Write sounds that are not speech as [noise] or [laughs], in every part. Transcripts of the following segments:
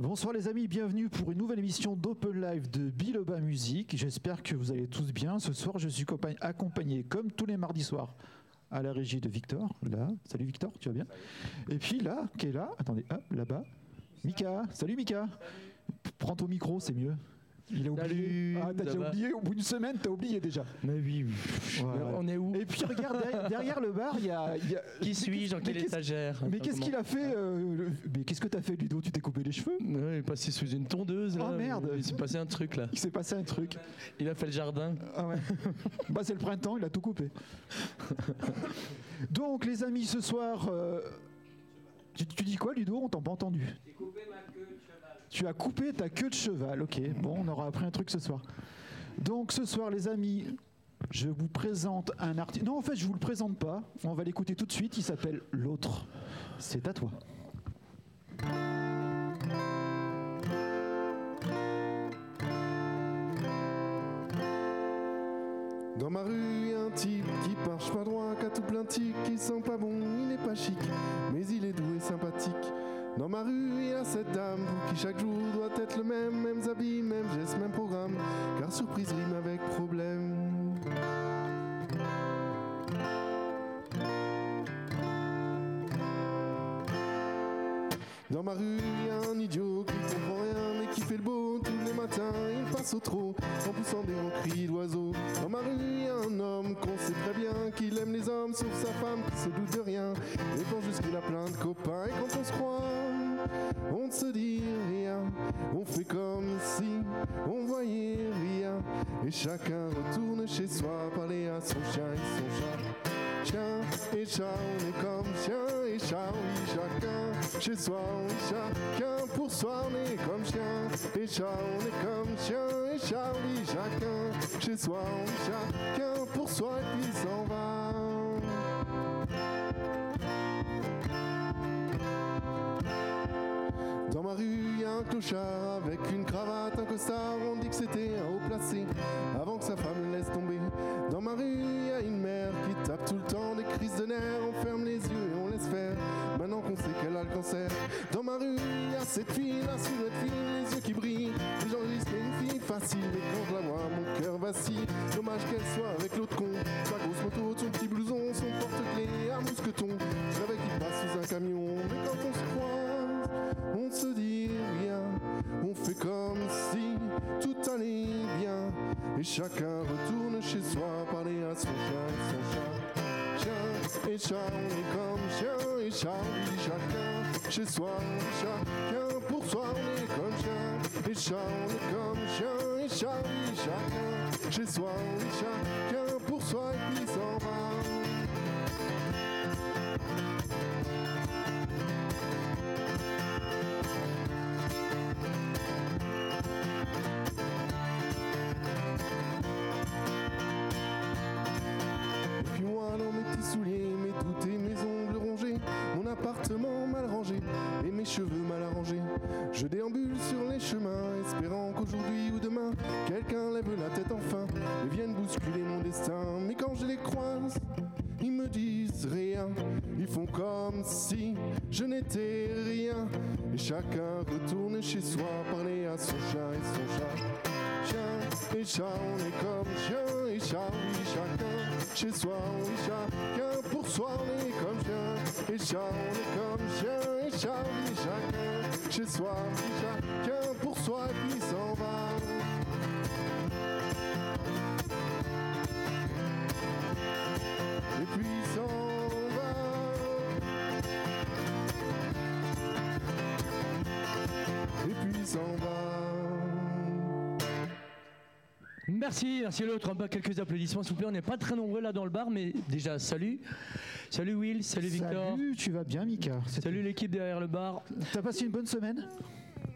Bonsoir les amis, bienvenue pour une nouvelle émission d'Open Live de Biloba Musique. J'espère que vous allez tous bien. Ce soir, je suis accompagné, comme tous les mardis soirs, à la régie de Victor. Salut Victor, tu vas bien? Et puis là, qui est là, attendez, là-bas, Mika. Salut Mika. Prends ton micro, c'est mieux. Il a oublié. ah, t'as déjà oublié Au bout d'une semaine, t'as oublié déjà. Mais oui. On est où Et puis regarde, derrière, le bar, il y a. Qui suis-je Dans quelle étagère Mais qu'est-ce qu'il a fait euh, Mais qu'est-ce que t'as fait, Ludo? Tu t'es coupé les cheveux? Il est passé sous une tondeuse. Là. Oh merde Il s'est passé un truc là. Il s'est passé un truc. Il a fait le jardin. Ah ouais. [laughs] bah, c'est le printemps, il a tout coupé. [laughs] Donc, les amis, ce soir. Euh, tu, tu, dis quoi, Ludo? On t'a pas entendu. Coupé ma. Tu as coupé ta queue de cheval, ok. Bon, on aura appris un truc ce soir. Donc ce soir, les amis, je vous présente un artiste. Non, en fait, je vous le présente pas. On va l'écouter tout de suite. Il s'appelle L'autre. C'est à toi. Dans ma rue, y a un type qui marche pas droit, qui a tout plein de tics, qui sent pas bon, il est pas chic, mais il est doux et sympathique. Dans ma rue, il y a cette dame pour qui chaque jour doit être le même, mêmes habits, même gestes, même programme, car surprise rime avec problème. Dans ma rue, il y a un idiot qui comprend rien qui fait le beau tous les matins. Il passe au trot en poussant des cris d'oiseaux. Dans ma rue, un homme qu'on sait très bien qu'il aime les hommes sauf sa femme qui se doute de rien. Et pense juste qu'il a plein de copains et quand on se croit, on ne se dit rien. On fait comme si on voyait rien. Et chacun retourne chez soi parler à son chien et son chat chien et chat, on est comme chien et chat, chez soi, on est chacun pour soi, on est comme chien et chat, on est comme chien et oui, chacun chez soi, on est chacun pour soi et puis s'en va. Dans ma rue, y a un clochard avec une cravate, un costard. On dit que c'était un haut placé avant que sa femme le laisse tomber. Dans ma rue, y a une mère qui tape tout le temps des crises de nerfs. On ferme les yeux Sait qu'elle a le cancer. Dans ma rue, il y a cette fille, la silhouette fine, les yeux qui brillent. Les gens disent une fille facile. Et quand je la vois, mon cœur vacille. Dommage qu'elle soit avec l'autre con. Sa grosse moto, son petit blouson, son porte-clés, un mousqueton. Je rêvais qu'il passe sous un camion. Mais quand on se croise, on se dit rien. On fait comme si tout allait bien. Et chacun retourne chez soi, parler à son chien son chat. Chien et chat, on est comme chien et chat, chacun chez soi, chacun pour soi, on est comme chien et chat, on est comme chien et chat, chacun chez soi, oui, chacun pour soi et puis s'en va. Je déambule sur les chemins, espérant qu'aujourd'hui ou demain, quelqu'un lève la tête enfin et vienne bousculer mon destin. Mais quand je les croise, ils me disent rien, ils font comme si je n'étais rien. Et chacun retourne chez soi, et chat, on est comme chien et chat, chacun chez soi, oui, chacun pour soi, on est comme chien et chat, on est comme chien et chat, chacun chez soi, oui, chacun pour soi, puis s'en va. Et puis s'en va. Et puis s'en va. Merci, merci l'autre. Quelques applaudissements, s'il vous plaît. On n'est pas très nombreux là dans le bar, mais déjà, salut. Salut Will, salut Victor. Salut, tu vas bien, Mika Salut l'équipe derrière le bar. T'as passé une bonne semaine?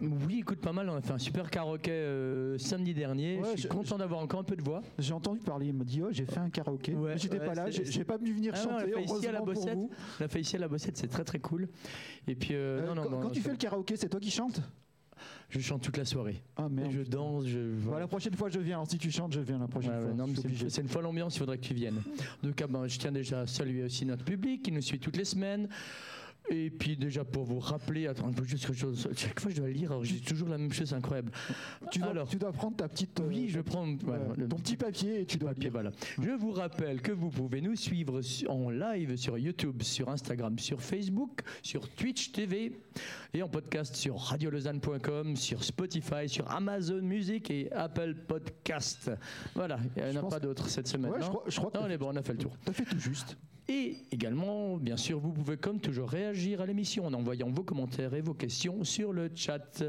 Oui, écoute, pas mal. On a fait un super karaoké euh, samedi dernier. je suis content d'avoir encore un peu de voix. J'ai entendu parler. Il m'a dit, oh, j'ai fait un karaoké. J'étais pas là. J'ai pas pu venir ah chanter. on l'a fait ici à la Bossette. On l'a fait ici à la Bossette. C'est très très cool. Et puis, euh, euh, non, non, quand, tu fais le karaoké, c'est toi qui chantes? Je chante toute la soirée. Ah merde. je danse. Je... Bah, la prochaine fois, je viens. Alors, si tu chantes, je viens la prochaine fois. c'est une fois l'ambiance, il faudrait que tu viennes. Donc, ben, je tiens déjà à saluer aussi notre public qui nous suit toutes les semaines. Et puis déjà pour vous rappeler, attends, un peu juste quelque chose. Chaque fois je dois lire, j'ai toujours la même chose, c'est incroyable. Tu dois, Alors. tu dois prendre ta petite. euh, Oui, je prends euh, voilà, le ton petit papier et tu dois papier, lire. voilà. Je vous rappelle que vous pouvez nous suivre su- en live sur YouTube, sur Instagram, sur Facebook, sur Twitch TV et en podcast sur radiolausanne.com, sur Spotify, sur Amazon Music et Apple Podcast. Voilà, il n'y en a pas d'autres cette semaine. Ouais, je non crois, je crois Non, on est bon, on a fait le tour. t'as fait tout juste. Et également, bien sûr, vous pouvez comme toujours réagir à l'émission en envoyant vos commentaires et vos questions sur le chat.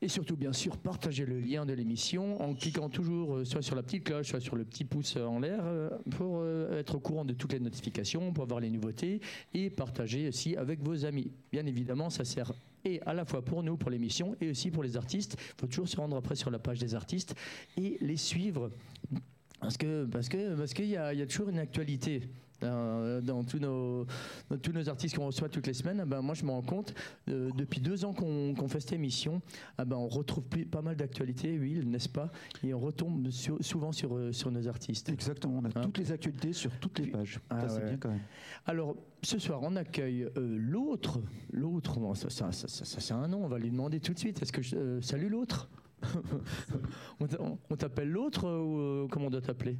Et surtout, bien sûr, partagez le lien de l'émission en cliquant toujours euh, soit sur la petite cloche, soit sur le petit pouce en l'air euh, pour euh, être au courant de toutes les notifications, pour avoir les nouveautés et partager aussi avec vos amis. Bien évidemment, ça sert et à la fois pour nous, pour l'émission, et aussi pour les artistes. Il faut toujours se rendre après sur la page des artistes et les suivre. Parce que parce que parce qu'il y y a toujours une actualité dans, dans tous nos dans tous nos artistes qu'on reçoit toutes les semaines. Ben, moi, je me rends compte euh, depuis deux ans qu'on fait cette émission, ah ben, on retrouve plus- pas mal d'actualités, oui, n'est-ce pas? Et on retombe sur- souvent sur euh, sur nos artistes. Exactement, on a Hein? toutes les actualités sur toutes les pages. Ah ça, c'est ouais. bien quand même. Alors, ce soir, on accueille euh, l'autre. L'autre, bon, ça, ça, ça, ça, ça, c'est un nom, on va lui demander tout de suite. Est-ce que je- euh, salut l'autre [laughs] On t'a- on on t'appelle l'autre euh, ou euh, comment on doit t'appeler?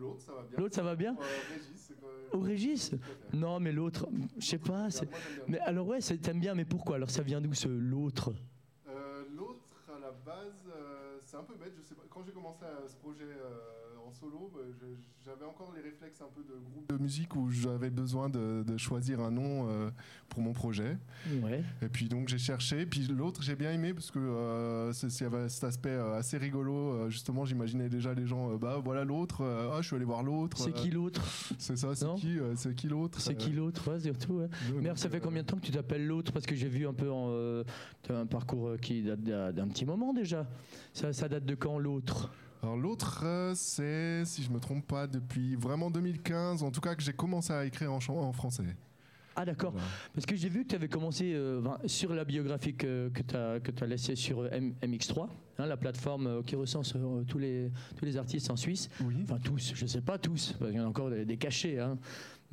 L'autre, ça va bien. L'autre, ça va bien? Régis, Au Régis Non, mais l'autre, je sais pas. Mais alors ouais, t'aimes bien, mais pourquoi? Alors ça vient d'où ce l'autre? Euh, L'autre, à la base, euh, c'est un peu bête. Je sais pas. Quand j'ai commencé à ce projet euh, solo, je- j'avais encore les réflexes un peu de groupe de musique où j'avais besoin de, de choisir un nom euh, pour mon projet. Ouais. Et puis donc j'ai cherché. Puis l'autre, j'ai bien aimé parce que euh, il y avait cet aspect euh, assez rigolo. Euh, justement, j'imaginais déjà les gens. euh, bah voilà l'autre. euh, ah, je suis allé voir l'autre. C'est euh, qui l'autre? C'est ça. C'est qui euh, C'est qui l'autre C'est qui l'autre? Ouais, surtout. ouais. Euh, Mais alors, donc, ça fait euh, combien de temps que tu t'appelles l'autre? Parce que j'ai vu un peu en, euh, un parcours euh, qui date d'un d'un petit moment déjà. Ça, ça date de quand l'autre? Alors l'autre, euh, c'est, si je me trompe pas, depuis vraiment 2015, en tout cas que j'ai commencé à écrire en, français. Ah d'accord. Voilà. Parce que j'ai vu que tu avais commencé euh, sur la biographie que, que tu as, que laissée sur euh, M- MX3, hein, la plateforme qui recense euh, tous, les, tous les artistes en Suisse. Oui. Enfin tous, je ne sais pas tous, parce qu'il y en a encore des, des cachés. hein.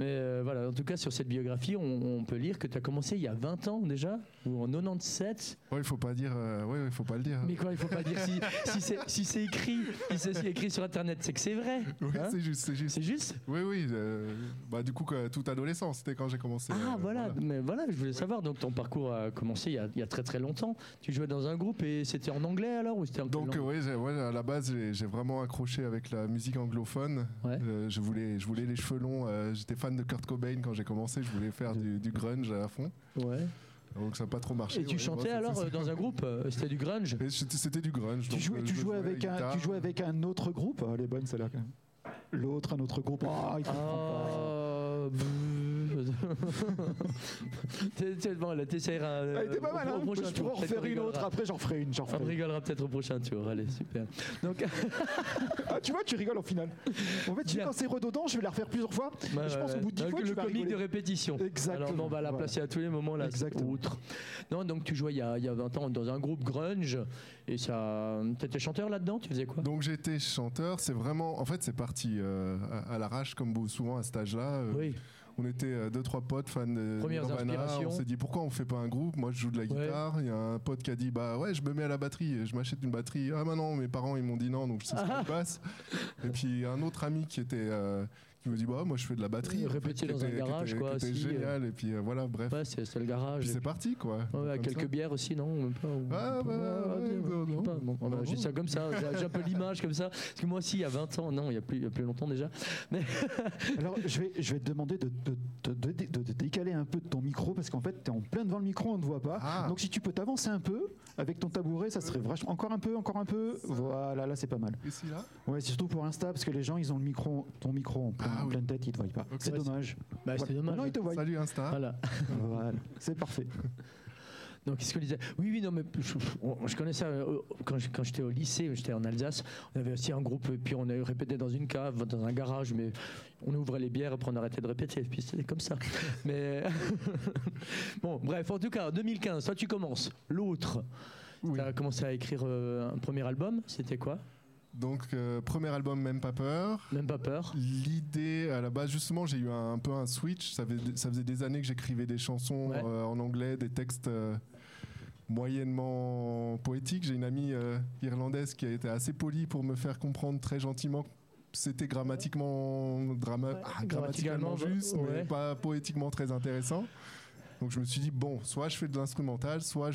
Mais euh, voilà, en tout cas sur cette biographie, on, on peut lire que tu as commencé il y a 20 ans déjà, ou en 97. Ouais, il faut pas dire. euh, ouais, il faut pas le dire. Mais quoi, il faut pas dire si, si c'est [laughs] si écrit, si c'est écrit sur Internet, c'est que c'est vrai. Oui, hein. c'est juste, c'est juste. c'est juste? Oui, oui. euh, bah du coup, toute adolescence, c'était quand j'ai commencé. Ah voilà, mais voilà, je voulais savoir. Donc ton parcours a commencé il y a, il y a très très longtemps. Tu jouais dans un groupe et c'était en anglais alors ou c'était Donc ouais, ouais, à la base, j'ai vraiment accroché avec la musique anglophone. Ouais. Je voulais, je voulais les cheveux longs. J'étais fan de Kurt Cobain quand j'ai commencé. Je voulais faire du, du grunge à fond. Ouais. Donc ça n'a pas trop marché. Et tu ouais, chantais ouais, alors euh, dans un groupe euh, C'était du grunge C'était du grunge. Tu jouais, euh, tu jouais avec un, tu jouais avec un autre groupe. Ah, Elle est bonne celle-là quand même. L'autre, un autre groupe. Ah, il comprend [laughs] Ah, T'es- t'es- bon, là, t'essaieras. pas. euh, Elle était pas au- mal. au Hein prochain je pourrais en qu'on une autre. Après, j'en referai une. J'en On rigolera peut-être au prochain tour. Allez, super. Donc, [laughs] Ah, tu vois, tu rigoles au final. En fait, tu sais, quand c'est redondant, je vais la refaire plusieurs fois. bah, Et je pense qu'au bout de dix ouais. fois, Donc, tu le vas comique de répétition. Exactement. Alors, on va la Voilà. placer à tous les moments là. Exactement. Outre. Non, donc tu jouais il y, a, il y a 20 ans dans un groupe grunge et ça. T'étais chanteur là-dedans? Tu faisais quoi? Donc j'étais chanteur, c'est vraiment, en fait c'est parti euh, à, à l'arrache comme souvent à cet âge-là. Euh, Oui. On était euh, deux trois potes fans de Nirvana. On s'est dit pourquoi on fait pas un groupe? Moi je joue de la guitare. Il y a un pote qui a dit bah ouais je me mets à la batterie, je m'achète une batterie. Ah bah non mes parents ils m'ont dit non donc je sais ce qui se [laughs] passe. Et puis un autre ami qui était euh, qui me dit bah moi je fais de la batterie. Répéter dans un garage, quoi, euh. génial et puis euh, voilà bref. Ouais, c'est le garage. Puis c'est parti quoi. Ouais, quelques bières aussi, non Même pas, ou- Ah, bah, Ah, ouais, j'ai ça comme ça, j'ai un peu [laughs] l'image comme ça. Parce que moi aussi, il y a 20 ans, non, il y a plus, il y a plus longtemps déjà. [laughs] Alors, je vais, je vais te demander de, de, de- de- de- de décaler un peu de ton micro parce qu'en fait, tu es en plein devant le micro, on ne te voit pas. Ah. Donc, si tu peux t'avancer un peu avec ton tabouret, ça serait vachement. Encore un peu, encore un peu. Voilà, là, c'est pas mal. Ici là? Ouais, c'est surtout pour Insta parce que les gens, ils ont le micro, ton micro en, plein- Ah en oui. pleine tête, ils te voient pas. C'est dommage. Bah, Voilà. dommage. Non, ils te voient. Salut Insta. Voilà. [laughs] Voilà, c'est parfait. [laughs] Donc, qu'est-ce qu'on disait Oui, oui, non, mais je, je connais ça euh, quand j'étais au lycée, j'étais en Alsace. On avait aussi un groupe, et puis on a répété dans une cave, dans un garage, mais on ouvrait les bières, après on arrêtait de répéter, et puis c'était comme ça. [laughs] mais bon, bref, en tout cas, en 2015, toi tu commences. L'autre, Oui. tu as commencé à écrire euh, un premier album, c'était quoi? Donc, euh, premier album, Même pas peur. Même pas peur. L'idée, à la base, justement, j'ai eu un, un peu un switch. Ça, fait- ça faisait des années que j'écrivais des chansons Ouais. euh, en anglais, des textes euh, moyennement poétiques. J'ai une amie irlandaise qui a été assez polie pour me faire comprendre très gentiment que c'était grammatiquement, drama- Ouais, ah, grammaticalement grammaticalement, juste, ouais. mais pas poétiquement très intéressant. Donc je me suis dit, bon, soit je fais de l'instrumental, soit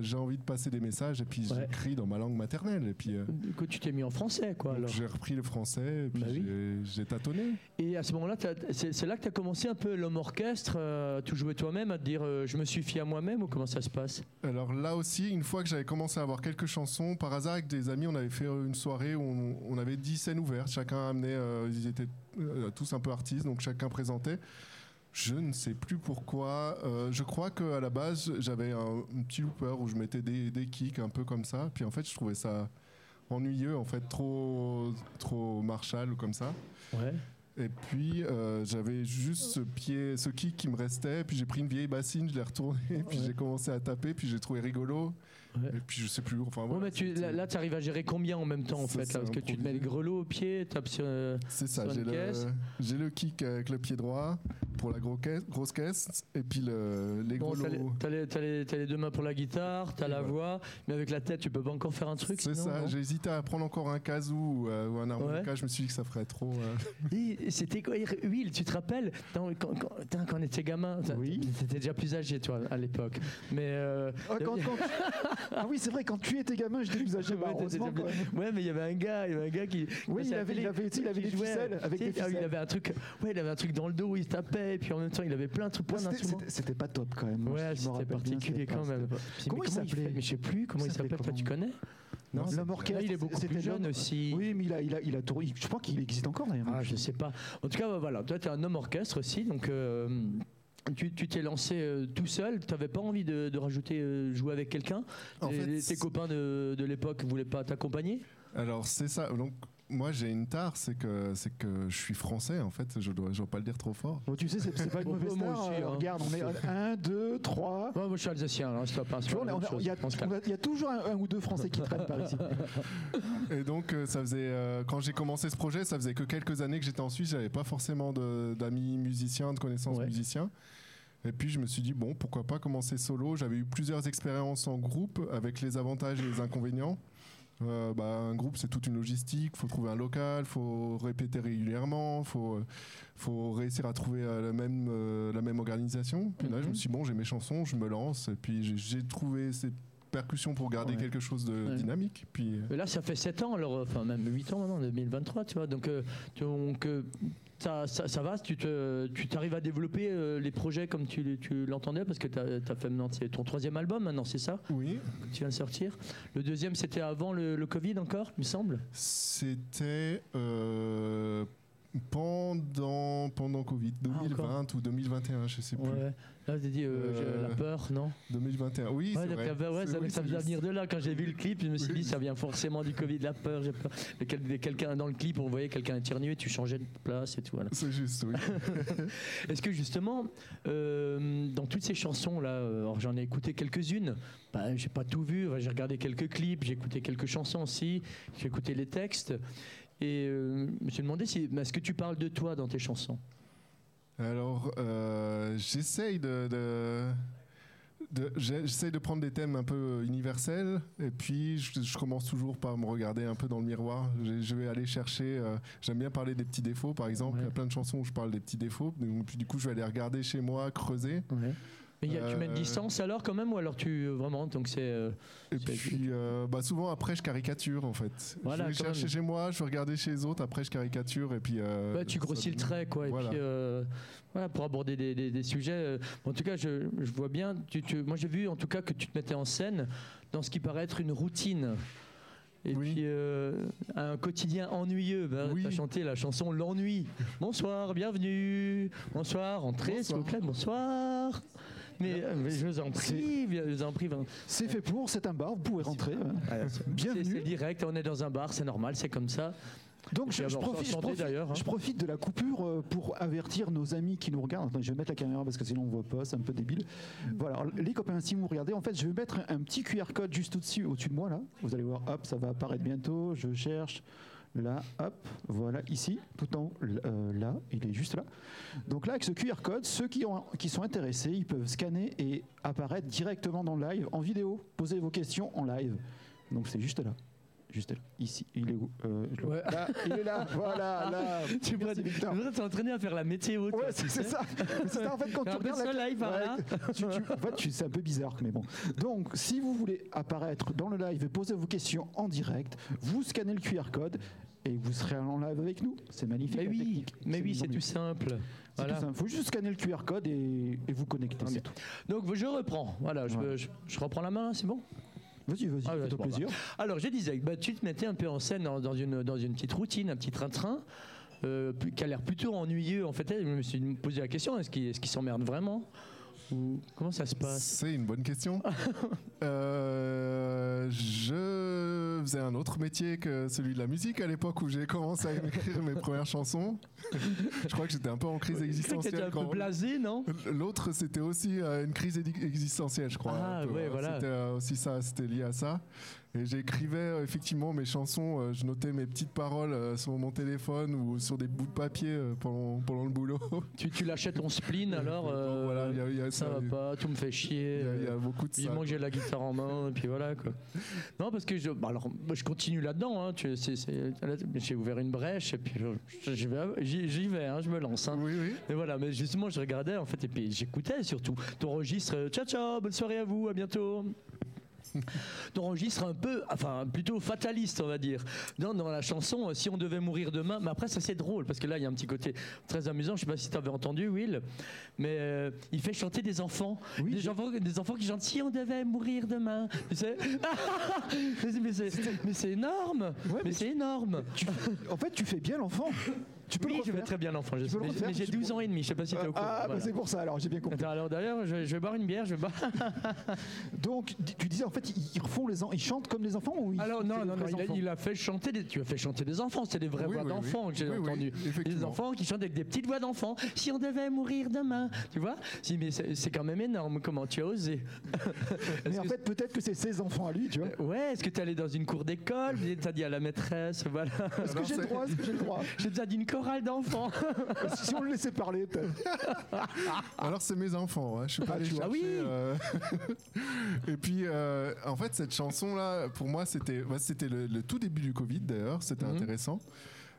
j'ai envie de passer des messages, et puis Ouais. j'écris dans ma langue maternelle. Et puis euh, Du coup, tu t'es mis en français, quoi. j'ai repris le français, et puis Bah oui. j'ai- tâtonné. Et à ce moment-là, c'est là que tu as commencé un peu l'homme orchestre, euh, tout jouer toi-même, à te dire euh, je me suffis à moi-même ou comment ça se passe? Alors là aussi, une fois que j'avais commencé à avoir quelques chansons, par hasard avec des amis, on avait fait euh, une soirée où on, on avait 10 scènes ouvertes. Chacun amenait, euh, ils étaient tous un peu artistes, donc chacun présentait. Je ne sais plus pourquoi. Euh, je crois qu'à la base, j'avais un, un petit looper où je mettais des, des kicks un peu comme ça. Puis en fait, je trouvais ça ennuyeux, en fait, trop, trop Marshall ou comme ça. Ouais. Et puis euh, j'avais juste ce pied, ce kick qui me restait. Puis j'ai pris une vieille bassine, je l'ai retournée, [laughs] puis Ouais. j'ai commencé à taper, puis j'ai trouvé rigolo. Ouais. Et puis je sais plus. Enfin Bon, voilà, mais tu, là, là, tu arrives à gérer combien en même temps en Ça, fait là, Parce que tu te mets le grelot au pied, tapes sur. euh, c'est ça. J'ai le, le kick avec le pied droit pour la gros caisse- grosse caisse, et puis le, les Bon, t'as les, grelots. t'as les- t'as les- t'as les deux mains pour la guitare, t'as Et la voilà. voix, mais avec la tête, tu peux pas encore faire un truc C'est sinon, ça. J'ai hésité à prendre encore un kazoo ou, euh, ou un harmonica. Je me suis dit que ça ferait trop. euh, [laughs] Et C'était quoi Will, tu te rappelles quand, quand, putain, quand on était gamin Oui. T'étais déjà plus âgé, toi, à l'époque. Mais. euh, Ah, quand- quand- [laughs] ah oui, c'est vrai, quand tu étais gamin, j'étais plus âgé. Bah, heureusement, quoi. [laughs] Ouais, mais il y avait un gars, il y avait un gars qui. Oui, il avait- il avait- sais, il avait des ficelles, avec des ah, Il ficelles. avait un truc, ouais, il avait un truc dans le dos il se tapait, et puis en même temps, il avait plein de trucs, plein d'instruments. C'était pas top quand même. Moi, Ouais, c'était particulier quand même. Comment il s'appelait Mais je sais plus comment il s'appelait s'appelle. Toi, tu connais? Non, L'homme orchestre. Là, il est beaucoup plus jeune aussi. Oui, mais il a, il a, il a tourné. Je crois qu'il existe encore d'ailleurs. Ah, je sais pas. En tout cas, voilà. Toi, tu es un homme orchestre aussi, donc. euh, tu t'es lancé euh, tout seul, tu n'avais pas envie de, de rajouter euh, jouer avec quelqu'un En Les- fait, les- Tes copains de, de l'époque voulaient pas t'accompagner? Alors c'est ça. Donc moi j'ai une tare, c'est que c'est que je suis français en fait. Je dois, je dois pas le dire trop fort. Bon, tu sais, c'est pas une mauvaise moi star. aussi, euh, hein. Regarde, on est 1, 2, 3. Ouais, Moi, je suis alsacien, alors hein, c'est pas il y, a- y toujours un, un ou deux Français qui traînent par ici. [laughs] Et donc euh, ça faisait euh, quand j'ai commencé ce projet, ça faisait que quelques années que j'étais en Suisse. J'avais pas forcément d'amis musiciens, de connaissances Ouais. musiciens. Et puis je me suis dit bon pourquoi pas commencer solo. J'avais eu plusieurs expériences en groupe avec les avantages et les inconvénients. Euh, bah, un groupe, c'est toute une logistique. faut trouver un local, faut répéter régulièrement, faut, faut réussir à trouver euh, la, même, euh, la même organisation. Puis là, je me Mhm. suis dit, bon, j'ai mes chansons, je me lance. Et puis j'ai- j'ai trouvé ces pour garder Ouais. quelque chose de Ouais. dynamique. Puis euh, là, ça fait 7 ans, alors, enfin même 8 ans maintenant, 2023, tu vois. Donc, euh, donc euh, ça, ça, ça va, tu te- tu t'arrives à développer euh, les projets comme tu, tu l'entendais, parce que tu as, fait maintenant c'est ton troisième album maintenant, c'est ça, oui, que tu viens de sortir. Le deuxième, c'était avant le, le Covid encore, il me semble? c'était pendant, pendant Covid, Ah, 2020 ou 2021, je sais plus. Ouais. Là, tu dit euh, j'ai Euh, la peur, non? 2021, oui, Ouais, c'est vrai. ouais, ça, oui, ça faisait venir de là. Quand j'ai vu le clip, je me suis Oui. dit, ça vient forcément du Covid, la peur. J'ai peur. Quelqu'un dans le clip, on voyait quelqu'un éternuer, tu changeais de place et tout. Voilà. C'est juste, oui. [laughs] Est-ce que justement, euh, dans toutes ces chansons-là, euh, j'en ai écouté quelques-unes, bah, j'ai pas tout vu, j'ai regardé quelques clips, j'ai écouté quelques chansons aussi, j'ai écouté les textes. Et euh, je me suis demandé si, est-ce que tu parles de toi dans tes chansons? Alors, euh, j'essaye de, de- de- j'ai- j'essaye de prendre des thèmes un peu universels, et puis je, je commence toujours par me regarder un peu dans le miroir. Je, je vais aller chercher. euh, J'aime bien parler des petits défauts, par exemple. Ouais. Il y a plein de chansons où je parle des petits défauts. Donc, puis du coup, je vais aller regarder chez moi, creuser. Mais y a- tu mets une Euh, distance alors quand même ou alors tu vraiment donc c'est euh, Et puis, euh, bah, souvent après, je caricature en fait. Voilà, je vais chercher même. chez moi, je vais regarder chez les autres. Après, je caricature, et puis. euh, ouais, tu grossis le trait quoi Voilà. et puis euh, voilà pour aborder des, des- des sujets. euh, en tout cas, je, je vois bien. Tu, tu- moi, j'ai vu en tout cas que tu te mettais en scène dans ce qui paraît être une routine. Et Oui. puis euh, un quotidien ennuyeux. Ben, Oui. Tu as chanté la chanson L'ennui. Bonsoir, bienvenue. Bonsoir, entrez s'il vous plaît. Bonsoir. Mais, euh, mais je vous en prie, je vous en prie. C'est fait pour, c'est un bar, vous pouvez rentrer. C'est c'est Bienvenue. direct, on est dans un bar, c'est normal, c'est comme ça. Donc je, profite, je, hein. je profite de la coupure euh, pour avertir nos amis qui nous regardent. Attends, je vais mettre la caméra parce que sinon on voit pas, c'est un peu débile. Voilà, alors, les copains, si vous regardez, en fait, je vais mettre un, un petit QR code juste au-dessus, au-dessus de moi là. Vous allez voir, hop, ça va apparaître bientôt. Je cherche. Là, hop, voilà, ici, tout en euh, là, il est juste là. Donc là, avec ce QR code, ceux qui, qui sont intéressés, ils peuvent scanner et apparaître directement dans le live, en vidéo, poser vos questions en live. Donc c'est juste là. Juste là. Ici. Il est où Euh, je le- Ouais. Là, il est là. Voilà, là. [laughs] Tu Merci, pourrais Victor. tu t'entraîner à faire la météo. toi, Ouais, tu c'est ça. C'est ça, en fait, quand tu Un peu regardes par là. [laughs] tu- tu- en fait, tu- c'est un peu bizarre, mais bon. Donc, si vous voulez apparaître dans le live et poser vos questions en direct, vous scannez le QR code et vous serez en live avec nous. C'est magnifique. Mais la oui, technique. mais oui, c'est tout simple. C'est Voilà. tout simple. faut juste scanner le QR code et, et vous connecter. Ah, c'est tout. Donc je reprends. Voilà, je, Ouais. je- je reprends la main, c'est bon? Vas-y, vas-y, Ah fais-toi plaisir. Alors, je disais, bah, tu te mettais un peu en scène dans, dans une, dans une petite routine, un petit train-train, euh, qui a l'air plutôt ennuyeux. En fait, je me suis posé la question est-ce qu'il est qu'il s'emmerde vraiment? Ou comment ça se passe C'est une bonne question. [laughs] Euh, je faisais un autre métier que celui de la musique à l'époque où j'ai commencé à écrire mes premières chansons. Je crois que j'étais un peu en crise Tu existentielle. un peu blasé, non L'autre, c'était aussi euh, une crise existentielle, je crois. Ah, ouais, voilà. C'était euh, aussi ça, c'était lié à ça. Et j'écrivais euh, effectivement mes chansons, euh, je notais mes petites paroles euh, sur mon téléphone ou sur des bouts de papier pendant, pendant le boulot. [laughs] tu, tu lâchais ton spleen, alors Donc, euh, voilà, il y a- il y a ça ça, va pas, tout me fait chier. il y a- il y a beaucoup de ça. Vivement que j'ai la guitare en main, et puis voilà quoi. Non, parce que je, bah alors, moi, je continue là-dedans. Hein, j'ai ouvert une brèche, et puis j'y vais, j'y- j'y vais hein, je me lance. hein. Oui, oui. Et voilà, mais justement, je regardais en fait, et puis j'écoutais surtout ton registre. Ciao, ciao, bonne soirée à vous, à bientôt. [laughs] Ton registre un peu, enfin plutôt fataliste, on va dire. Dans, dans la chanson, euh, si on devait mourir demain, mais après ça c'est drôle parce que là il y a un petit côté très amusant. Je sais pas si tu avais entendu, Will, mais euh, il fait chanter des enfants, Oui, des enfants, des enfants qui chantent si on devait mourir demain. Tu sais? [laughs] Mais c'est- mais énorme, Ouais, mais mais c'est énorme. Tu- en fait, tu fais bien l'enfant. [laughs] Tu peux Oui, le je vais très bien l'enfant, mais, mais j'ai tu 12 peux- ans et demi. Je sais pas si tu es au courant. Ah, bah, Voilà. c'est pour ça, alors j'ai bien compris. Attends, alors d'ailleurs, je, je vais boire une bière, je vais boire. [laughs] Donc, tu disais, en fait, ils refont les enfants, ils chantent comme des enfants ou ils Alors c'est non, non, non, il a, il a fait chanter des, tu as fait chanter des enfants, c'était des vraies Oui, voix oui, oui. d'enfants que j'ai Oui, oui, entendues. Des enfants qui chantent avec des petites voix d'enfants. Si on devait mourir demain, tu vois? Si, mais c'est c'est quand même énorme. Comment tu as osé? [laughs] Mais en fait, peut-être que c'est ses enfants à lui, tu vois. Ouais, est-ce que tu es allé dans une cour d'école? Tu as dit à la maîtresse, voilà, Est-ce que j'ai le c'est- droit? J'ai j'ai besoin d'une chorale d'enfants. [laughs] Si on le laissait parler, peut-être. [laughs] Alors c'est mes enfants, ouais. je suis pas Ah, allé chercher. Ah oui. euh, [laughs] Et puis euh, en fait cette chanson là, pour moi c'était, bah, c'était le, le tout début du Covid d'ailleurs, c'était Mhm. intéressant.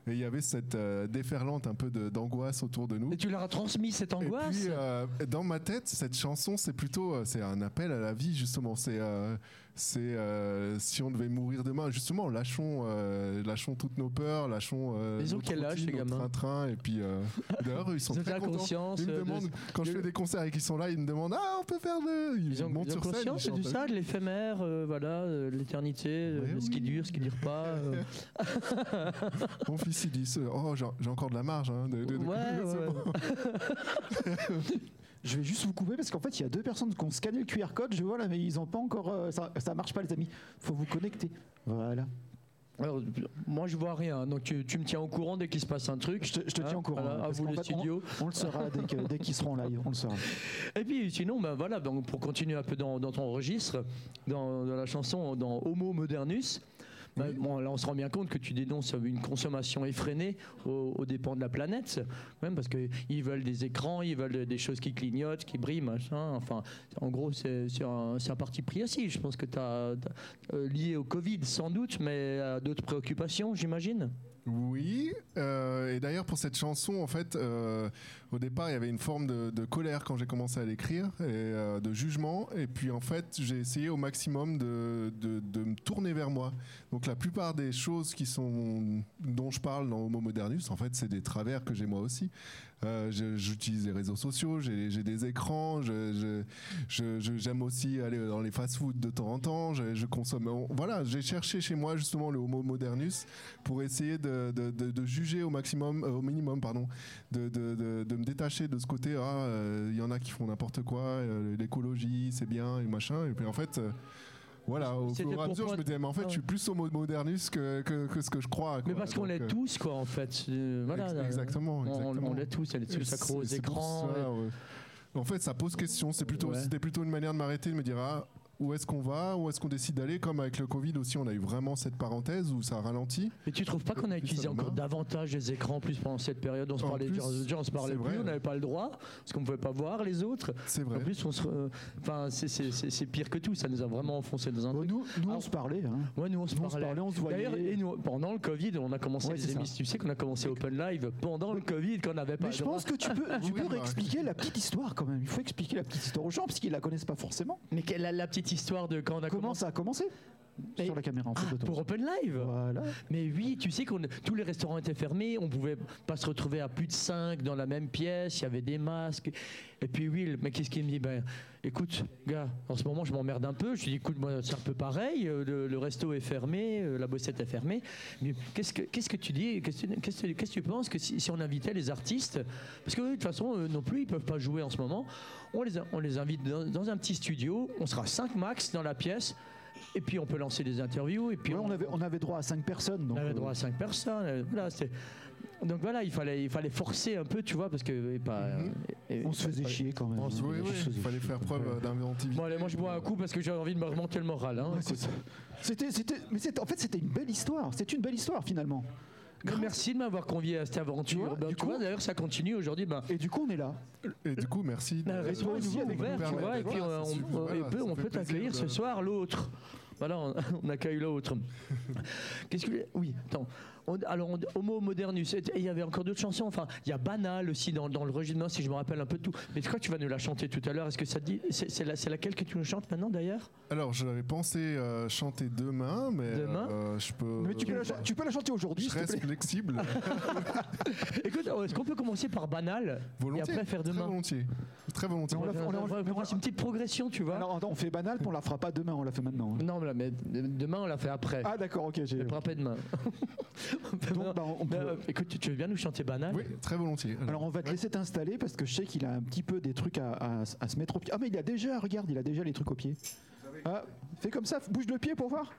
Et il y avait cette euh, déferlante un peu d'angoisse autour de nous. Et tu leur as transmis cette Et angoisse puis euh, dans ma tête, cette chanson c'est plutôt, c'est un appel à la vie justement. C'est, euh, c'est euh, si on devait mourir demain, justement, lâchons, euh, lâchons toutes nos peurs, lâchons. euh, Ils ont quel âge, gamins train-train. Et puis euh, d'ailleurs ils [laughs] sont Ils très contents. Ils me euh, de- demandent, quand je fais des concerts et qu'ils sont là, ils me demandent Ah, on peut faire de. Ils, Ils ont, montent ils ont sur scène. conscience ils de chantent. ça, de l'éphémère, voilà, l'éternité, de ce qui oui. dure, ce qui dure pas. [laughs] Mon fils, il dit Oh, j'ai encore de la marge. Hein, de- Ouais, ouais. [laughs] Je vais juste vous couper parce qu'en fait, il y a deux personnes qui ont scanné le QR code. Je vois là, mais ils n'ont pas encore. euh, ça, ça marche pas, les amis. faut vous connecter. Voilà. Alors, moi, je vois rien. Donc, tu, tu me tiens au courant dès qu'il se passe un truc. Je te, je te Hein, tiens au courant. voilà, à parce vous qu'en le fait, on- le saura dès que- dès qu'ils seront en live. On le saura. Et puis, sinon, ben voilà, donc, pour continuer un peu dans, dans ton registre, dans, dans la chanson, dans Homo Modernus. Ben, bon, là, on se rend bien compte que tu dénonces une consommation effrénée aux, aux dépens de la planète, même parce qu'ils veulent des écrans, ils veulent des choses qui clignotent, qui brillent, machin. Enfin, en gros, c'est un, un parti pris aussi. Je pense que tu as, lié au Covid, sans doute, mais à d'autres préoccupations, j'imagine. Oui, euh, et d'ailleurs pour cette chanson, en fait, euh, au départ, il y avait une forme de, colère quand j'ai commencé à l'écrire, et euh, de jugement, et puis en fait, j'ai essayé au maximum de, me tourner vers moi. Donc la plupart des choses dont je parle dans Homo Modernus, en fait, c'est des travers que j'ai moi aussi. Euh, J'utilise les réseaux sociaux, j'ai des écrans, j'aime aussi aller dans les fast-food de temps en temps, je, consomme. Voilà, j'ai cherché chez moi justement le Homo Modernus pour essayer de, juger au maximum, euh, au minimum, pardon, me détacher de ce côté. Ah, euh, il y en a qui font n'importe quoi, euh, l'écologie, c'est bien et machin. Et puis en fait. euh, Voilà, au fur et à mesure, je me disais, mais en fait, je suis plus homo modernus que, que, que ce que je crois. Mais parce qu'on l'est tous, quoi, en fait. Voilà, ex- là, exactement, on- On, exactement. l'est tous, elle est tous accro aux écrans. ça, et- ouais. En fait, ça pose question. C'est plutôt, Ouais. C'était plutôt une manière de m'arrêter, de me dire ah, où est-ce qu'on va, où est-ce qu'on décide d'aller. Comme avec le Covid aussi, on a eu vraiment cette parenthèse où ça ralentit. Mais tu trouves pas qu'on a Plus utilisé encore davantage les écrans en plus pendant cette période On se En parlait, plus, déjà, on se parlait plus, vrai. on n'avait pas le droit parce qu'on ne pouvait pas voir les autres. C'est En vrai. plus, on se, re- enfin, c'est- pire que tout. Ça nous a vraiment enfoncé dans un Bon, truc. nous, nous, on se parlait. hein. Ouais, nous on se Nous, parlait. parlait, on se voyait. D'ailleurs, et nous, pendant le Covid, on a commencé Ouais, les c'est ça. émissions. Tu sais qu'on a commencé Open Live pendant le Covid, qu'on n'avait pas Mais le je droit. pense que tu peux, tu Oui, peux bah, réexpliquer la petite histoire quand même. Il faut expliquer la petite histoire aux gens parce qu'ils la connaissent pas forcément. Mais quelle la, la petite histoire de quand on a Comment commencé. ça a commencé? Mais- Sur la caméra en fait. Ah, pour Open Live Voilà. Mais oui, tu sais que tous les restaurants étaient fermés, on pouvait pas se retrouver à plus de 5 dans la même pièce, il y avait des masques. Et puis oui, le mec, qu'est-ce qu'il me dit? Ben, écoute, gars, en ce moment, je m'emmerde un peu. Je lui dis, écoute, moi, c'est un peu pareil. euh, Le, le resto est fermé, euh, la bossette est fermée. Mais qu'est-ce que, qu'est-ce que tu dis? Qu'est-ce que, tu penses que si, si on invitait les artistes? Parce que de toute façon, eux non plus, ils peuvent pas jouer en ce moment. On les, on les invite dans, dans un petit studio. On sera 5 max dans la pièce. Et puis on peut lancer des interviews. Et puis Ouais, on, avait, on avait droit à 5 personnes. Donc, on avait euh, droit à 5 personnes. euh, Voilà, donc voilà, il fallait, il fallait forcer un peu, tu vois, parce que et pas, Mhm. et- et- on se faisait chier quand même. On se-. Oui, On oui, se faisait il fallait chier, faire preuve Ouais. d'inventivité. Bon, allez, moi je bois un coup parce que j'ai envie de me remonter le moral. Hein. Ouais. C'était, c'était, mais en fait, c'était une belle histoire. C'est une belle histoire finalement. Mais merci de m'avoir convié à cette aventure. Tu vois, Ben, du tu coup- vois, d'ailleurs, ça continue aujourd'hui. Ben, Et du coup, on est là. Et du coup, merci. restaurant toi aussi, avec ouvert, tu vois, et puis d'être on, on- on- on peut plaisir t'accueillir de- ce soir l'autre. Voilà, on, [laughs] on accueille l'autre. [laughs] Qu'est-ce que oui, attends. On- alors on- Homo modernus. Et il y avait encore d'autres chansons. Enfin, il y a Banal aussi dans, dans le registre. Si je me rappelle un peu de tout. Mais je crois que tu vas nous la chanter tout à l'heure. Est-ce que ça te dit C'est c'est la- c'est laquelle que tu nous chantes maintenant d'ailleurs? Alors, j'avais pensé euh, chanter demain, mais Demain? euh, je peux. Mais tu peux, la, tu peux la chanter aujourd'hui, Je reste flexible. [laughs] Écoute, est-ce qu'on peut commencer par Banal volontiers. et après faire Très demain? volontiers. Très volontiers. On l'a- on C'est une petite progression, tu vois. Alors, attends, on fait banal, on la fera pas demain, on la fait maintenant. hein. non, mais, demain on l'a fait après. Ah, d'accord, ok. j'ai- On le fera pas demain. [laughs] [laughs] Donc, bah, on peut- Ben, euh, écoute, tu- tu veux bien nous chanter Banal Oui, très volontiers. Alors on va te laisser t'installer parce que je sais qu'il a un petit peu des trucs à, à- à se mettre au pied. Ah mais il a déjà, regarde, il a déjà les trucs au pied. Ah, fais comme ça, bouge le pied pour voir.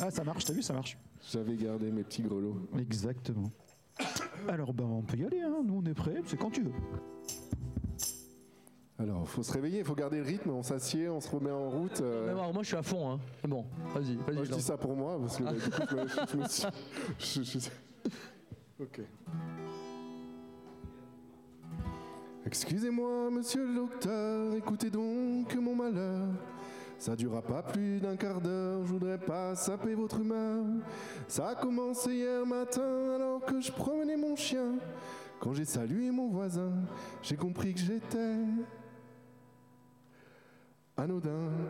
Ah ça marche, t'as vu, ça marche. J'avais gardé mes petits grelots. Exactement. Alors ben on peut y aller, hein. nous on est prêts, c'est quand tu veux. Alors, faut se réveiller, faut garder le rythme, on s'assied, on se remet en route. euh. Mais alors, moi je suis à fond. Hein. C'est Bon, vas-y, vas-y. Moi, je dis ça pour moi, parce que bah, [laughs] du coup, je me- je me suis- je- je- Ok. Excusez-moi, monsieur le docteur, écoutez donc mon malheur. Ça durera pas plus d'un quart d'heure, je voudrais pas saper votre humeur. Ça a commencé hier matin alors que je promenais mon chien. Quand j'ai salué mon voisin, j'ai compris que j'étais anodin.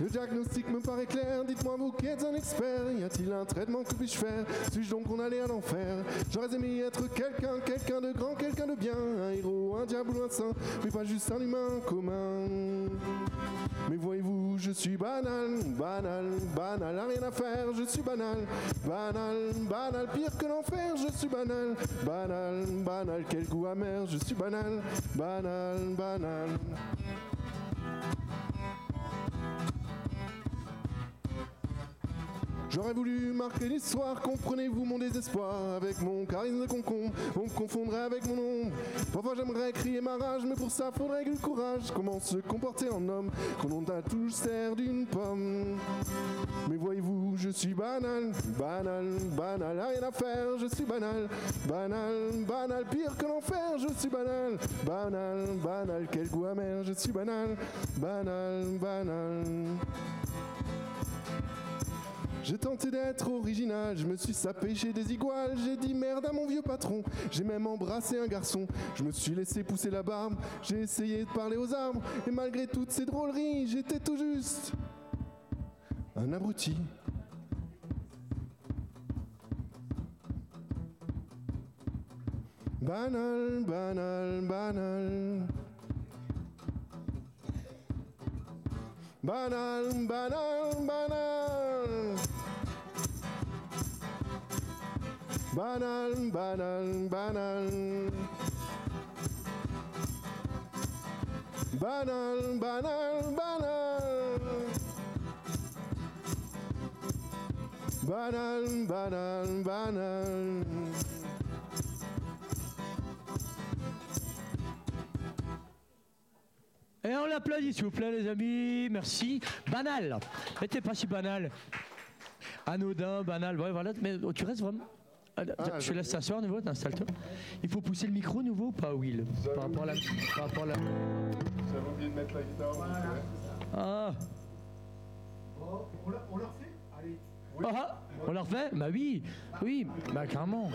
Le diagnostic me paraît clair, dites-moi vous qui êtes un expert, y a-t-il un traitement que puis-je faire? Suis-je donc condamné à l'enfer? J'aurais aimé être quelqu'un, quelqu'un de grand, quelqu'un de bien, un héros, un diable ou un saint, mais pas juste un humain commun. Mais voyez-vous, je suis banal, banal, banal, à rien à faire, je suis banal, banal, banal, pire que l'enfer, je suis banal, banal, banal, quel goût amer, je suis banal, banal, banal. J'aurais voulu marquer l'histoire, comprenez-vous mon désespoir? Avec mon charisme de concombre, on me confondrait avec mon ombre. Parfois j'aimerais crier ma rage, mais pour ça faudrait du courage. Comment se comporter en homme, quand on t'a tout serre d'une pomme? Mais voyez-vous, je suis banal, banal, banal, rien à faire, je suis banal Banal, banal, pire que l'enfer, je suis banal Banal, banal, quel goût amer, je suis banal Banal, banal j'ai tenté d'être original, je me suis sapé chez des iguales, j'ai dit merde à mon vieux patron, j'ai même embrassé un garçon, je me suis laissé pousser la barbe, j'ai essayé de parler aux arbres, et malgré toutes ces drôleries, j'étais tout juste un abruti. Banal, banal, banal. Banal, banal, banal. Banal, banal, banal. Banal, banal, banal. Banal, banal, banal. Et on l'applaudit, s'il vous plaît, les amis. Merci. Banal. Mais t'es pas si banal. Anodin, banal. Ouais, voilà. Mais oh, tu restes vraiment. Ah, Ah, je te laisse t'asseoir, nouveau, t'installe-toi. Il faut pousser le micro nouveau ou pas, Will? Par rapport à la. Par rapport à la... J'avais oublié de mettre la guitare. donc, ouais. Ah. On la refait? Allez. Ah, on la refait? Bah oui, oui, bah carrément.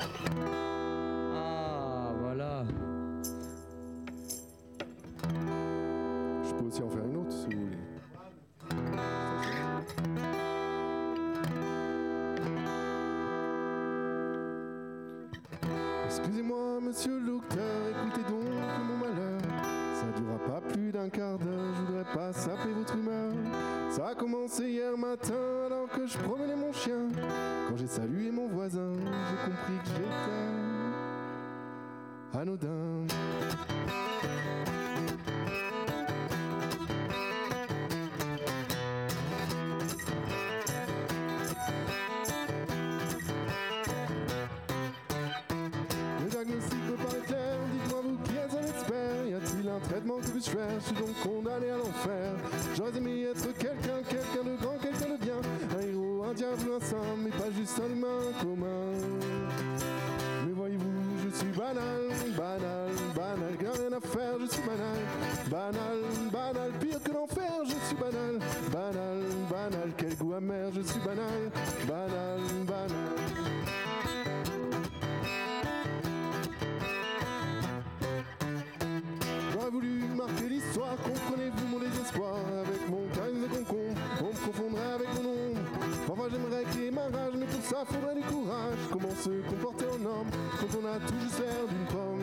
Quand on a tout juste l'air d'une pomme.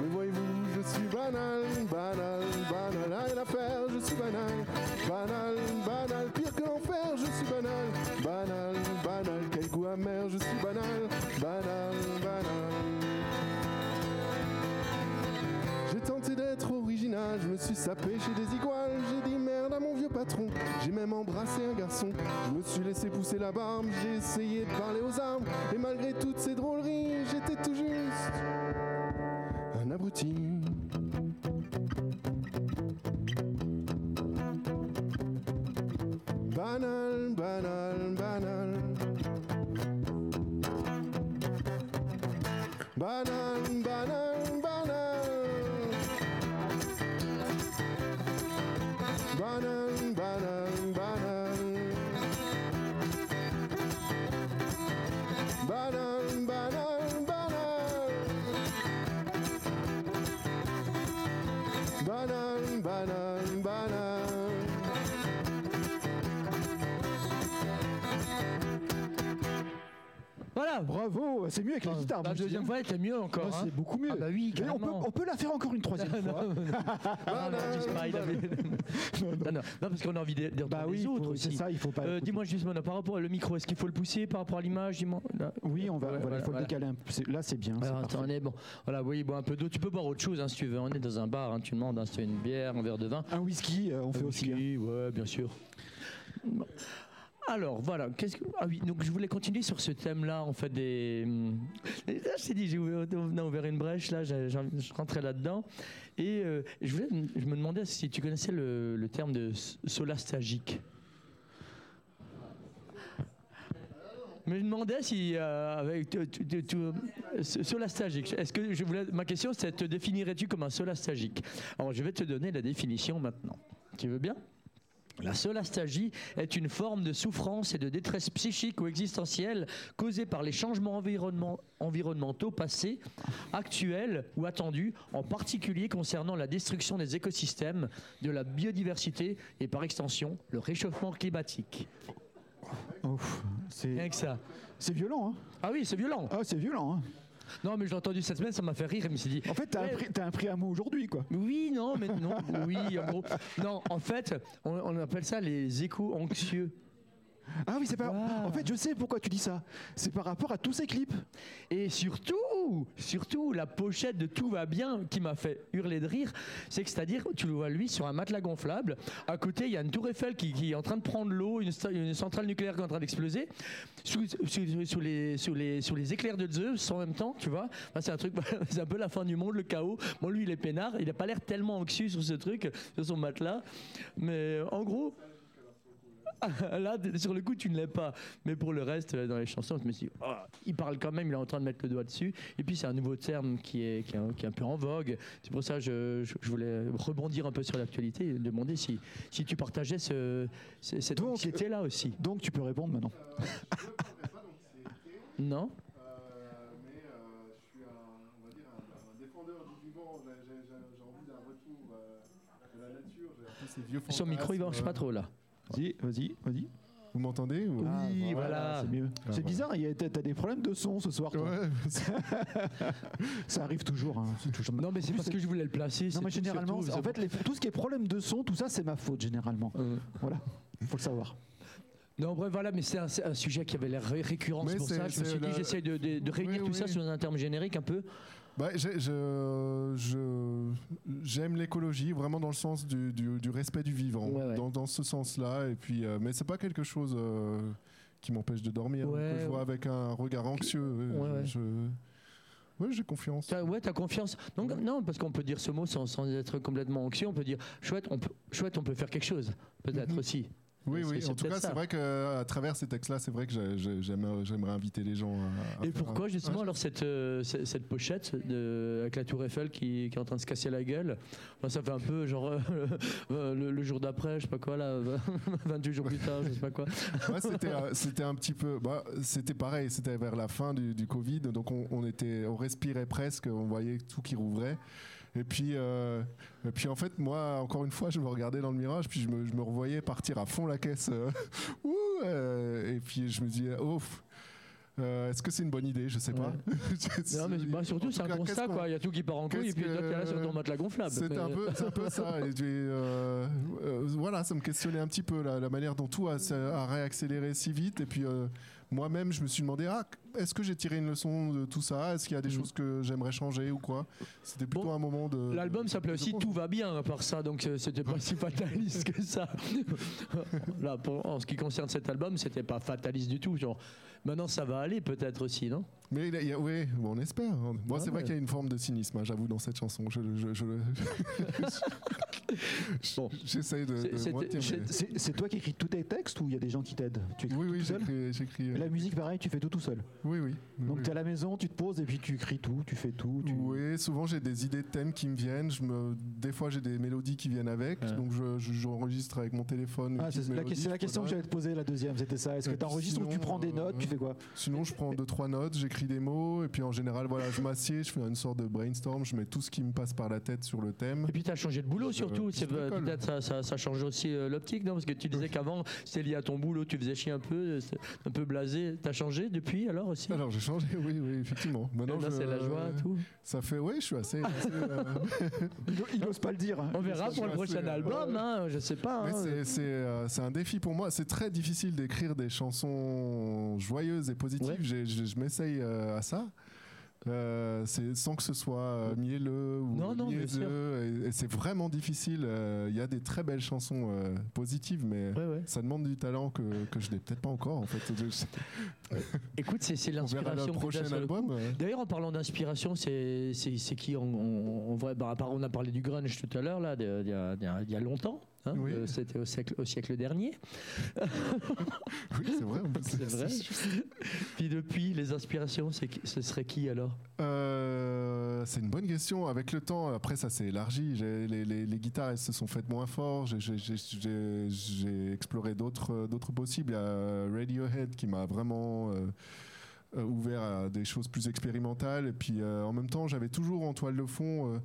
Mais voyez-vous, je suis banal, banal, banal, rien à je suis banal Banal, banal, pire que l'enfer, je suis banal Banal, banal, quel goût amer, je suis banal Banal, banal. J'ai tenté d'être original, je me suis sapé chez des merde j'ai même embrassé un garçon, je me suis laissé pousser la barbe, j'ai essayé de parler aux arbres, et malgré toutes ces drôleries, j'étais tout juste un abruti. Banal, banal. Banal, banal, Bravo, c'est mieux avec la guitare. La deuxième fois, était mieux encore. Ouais, hein. c'est beaucoup mieux. Ah bah oui, on peut, carrément. on peut la faire encore une troisième [laughs] fois. non, non, [laughs] dis pas, il avait- [laughs] non, non, non, parce qu'on a envie de, de Bah retrouver oui, les autres faut- c'est aussi. ça, il faut pas. Euh, dis-moi justement, par rapport au micro, est-ce qu'il faut le pousser par rapport à l'image dis-moi Là. Oui, on va, Ouais, voilà, il faut voilà, le décaler un peu. C'est- Là, c'est bien. c'est Alors, parfait. attendez, bon, voilà, oui, bon, un peu d'eau. Tu peux boire autre chose hein, si tu veux. On est dans un bar, hein, tu demandes hein, si tu veux une bière, un verre de vin. Un whisky, euh, on fait aussi. hein. whisky, ouais, bien sûr. Alors voilà, ah oui donc je voulais continuer sur ce thème-là en fait des. hum, Là, je t'ai dit j'ai ouvert, une brèche là, je rentrais là-dedans et euh, je me demandais si tu connaissais le, terme de solastagique. Mais je me demandais si euh, solastagique. Est-ce que je voulais ma question c'est te définirais-tu comme un solastagique Alors je vais te donner la définition maintenant. Tu veux bien? La solastagie est une forme de souffrance et de détresse psychique ou existentielle causée par les changements environnement- environnementaux passés, actuels ou attendus, en particulier concernant la destruction des écosystèmes, de la biodiversité et par extension le réchauffement climatique. Ouf, c'est Rien que ça. c'est violent. Hein. Ah oui, c'est violent. Ah, c'est violent. Hein. Non, mais je l'ai entendu cette semaine, ça m'a fait rire. Je me suis dit, En fait, t'as Ouais. un, prix- t'as un mot aujourd'hui, quoi. Oui, non, mais non, oui, en gros. Non, en fait, on, on appelle ça les échos anxieux. Ah oui, c'est pas. Wow. En fait, je sais pourquoi tu dis ça. C'est par rapport à tous ces clips. Et surtout, surtout, la pochette de Tout va bien qui m'a fait hurler de rire, c'est que c'est-à-dire, tu le vois lui sur un matelas gonflable. À côté, il y a une tour Eiffel qui, est en train de prendre l'eau, une, centrale nucléaire qui est en train d'exploser. Sous, les, éclairs de Zeus en même temps, tu vois. C'est un truc, [laughs] c'est un peu la fin du monde, le chaos. Bon, lui, il est peinard. Il n'a pas l'air tellement anxieux sur ce truc, sur son matelas. Mais en gros. [laughs] Là, sur le coup, tu ne l'es pas. Mais pour le reste, euh, dans les chansons, je me suis dit, oh, il parle quand même, il est en train de mettre le doigt dessus. Et puis, c'est un nouveau terme qui est, qui est, un, qui est un peu en vogue. C'est pour ça que je, je- je voulais rebondir un peu sur l'actualité et demander si, si tu partageais ce, ce- cette Donc, anxiété-là aussi. Donc tu peux répondre maintenant. [laughs] Non mais je suis un, on va dire un, défendeur du vivant. J'ai envie d'un retour à la nature. Ces vieux Son micro, il marche euh, pas trop là. Vas-y, vas-y, vas-y. Vous m'entendez ou- Oui, voilà. C'est mieux. Ah, c'est voilà. bizarre, a- t'as des problèmes de son ce soir. toi. Ouais, [laughs] Ça arrive toujours. hein. Toujours- Non, mais c'est parce que je voulais le placer. Non, mais généralement, surtout, en fait, les- tout ce qui est problème de son, tout ça, c'est ma faute généralement. Euh, Voilà, faut le savoir. Non, bref, voilà, mais c'est un, sujet qui avait l'air ré- récurrent. C'est pour ça je me suis dit, la- j'essaye de, de- de réunir Oui, tout ça sur un terme générique un peu. Bah, j'ai- je- je- j'aime l'écologie vraiment dans le sens du, du- du respect du vivant, Ouais, ouais. Dans, dans ce sens-là. Et puis, euh, mais c'est pas quelque chose euh, qui m'empêche de dormir. Ouais, que je vois avec un regard anxieux. euh, je- ouais, j'ai confiance. T'as- ouais, t'as confiance. Donc, non, parce qu'on peut dire ce mot sans, sans être complètement anxieux. On peut dire chouette, on peut, chouette, on peut faire quelque chose, peut-être Mhm. aussi. Oui, oui. En tout cas, c'est vrai qu'à travers ces textes-là, c'est vrai que j'ai- j'ai- j'aimerais inviter les gens à. à Et pourquoi un- justement Ouais, alors cette, euh, cette, cette pochette de, avec la tour Eiffel qui, qui est en train de se casser la gueule? Ça fait un peu genre euh, [laughs] euh, le, le jour d'après, je sais pas quoi là, [laughs] 28 jours plus tard, je sais pas quoi. [laughs] Ouais, c'était, euh, c'était un petit peu. Bah, c'était pareil, c'était vers la fin du, du Covid, donc on, on était, on respirait presque, on voyait tout qui rouvrait. Et puis, euh, et puis en fait, moi, encore une fois, je me regardais dans le mirage, puis je me, je me revoyais partir à fond la caisse. euh, [laughs] ouh, euh, et puis je me disais, oh, euh, est-ce que c'est une bonne idée? Je sais pas. [laughs] Non, mais bah, surtout, c'est un constat quoi. Il y a tout qui part en couille et puis que- t'es là sur ton matelas gonflable. C'est Mais- un, peu, c'est un peu ça. Et euh, euh, voilà, ça me questionnait un petit peu la, la manière dont tout a, a réaccéléré si vite. Et puis moi-même, je me suis demandé ah, est-ce que j'ai tiré une leçon de tout ça? Est-ce qu'il y a des Mhm. choses que j'aimerais changer ou quoi? C'était plutôt Bon, un moment de. L'album s'appelait aussi. Tout va bien à part ça, donc euh, c'était pas si fataliste que ça. [laughs] Là, pour- en ce qui concerne cet album, c'était pas fataliste du tout. Genre, maintenant ça va aller peut-être aussi, non? Mais il a- il a- oui, bon, on espère. Bon, Ouais, c'est vrai ouais. qu'il y a une forme de cynisme, hein, j'avoue, dans cette chanson. Je, je, je, Bon. [laughs] J'essaye de, C'est- moi mais- toi qui écris tous tes textes ou il y a des gens qui t'aident? Oui, oui, j'écris. euh, La musique, pareil, tu fais tout tout seul. Oui, oui. Donc oui. tu es à la maison, tu te poses et puis tu écris tout, tu fais tout. Tu... Oui, souvent j'ai des idées de thèmes qui me viennent. Je me, des fois j'ai des mélodies qui viennent avec, Ouais. donc je, je- j'enregistre avec mon téléphone. Ah, c'est la, question que j'allais te poser, la deuxième, c'était ça. Est-ce que Et tu enregistres ou tu prends des notes? euh, Tu fais quoi? Sinon, je prends deux trois notes, j'écris des mots, et puis en général, voilà, je m'assieds, je fais une sorte de brainstorm, je mets tout ce qui me passe par la tête sur le thème. Et puis tu as changé de boulot surtout. C'est euh, bricole. peut-être ça, ça, ça change aussi euh, l'optique, non? Parce que tu disais qu'avant c'était lié à ton boulot, tu faisais chier un peu, euh, un peu blasé. T'as changé depuis alors aussi? Alors j'ai changé, oui, oui, effectivement. Et Maintenant, je- c'est la joie, tout. Ça fait, oui, je suis assez. assez, euh, [laughs] Il n'ose pas le dire. hein. On verra pour le prochain assez, euh, album, hein, je sais pas. Hein. c'est- c'est euh, c'est un défi pour moi. C'est très difficile d'écrire des chansons joyeuses et positives. Ouais. Je, m'essaye euh, à ça. Euh, sans que ce soit euh, mielleux ou Non. Et, et c'est vraiment difficile. Euh, Il y a des très belles chansons euh, positives, mais Ouais, ouais. ça demande du talent que, que je n'ai peut-être pas encore. En fait, Écoute, c'est [laughs] on l'inspiration. prochain album. euh. D'ailleurs, en parlant d'inspiration, c'est qui vrai? Bah, à part, On a parlé du grunge tout à l'heure, là, y, y il y a longtemps. Hein, Oui. euh, C'était au siècle, au siècle dernier. [laughs] Oui, c'est vrai. C'est vrai. Puis depuis, les inspirations, ce serait qui alors? Euh, c'est une bonne question. Avec le temps, après, ça s'est élargi. Les, les- les guitares, elles se sont faites moins fort. J'ai- exploré d'autres possibles. Il y a Radiohead qui m'a vraiment euh, euh, ouvert à des choses plus expérimentales. Et puis, euh, en même temps, j'avais toujours en toile de fond.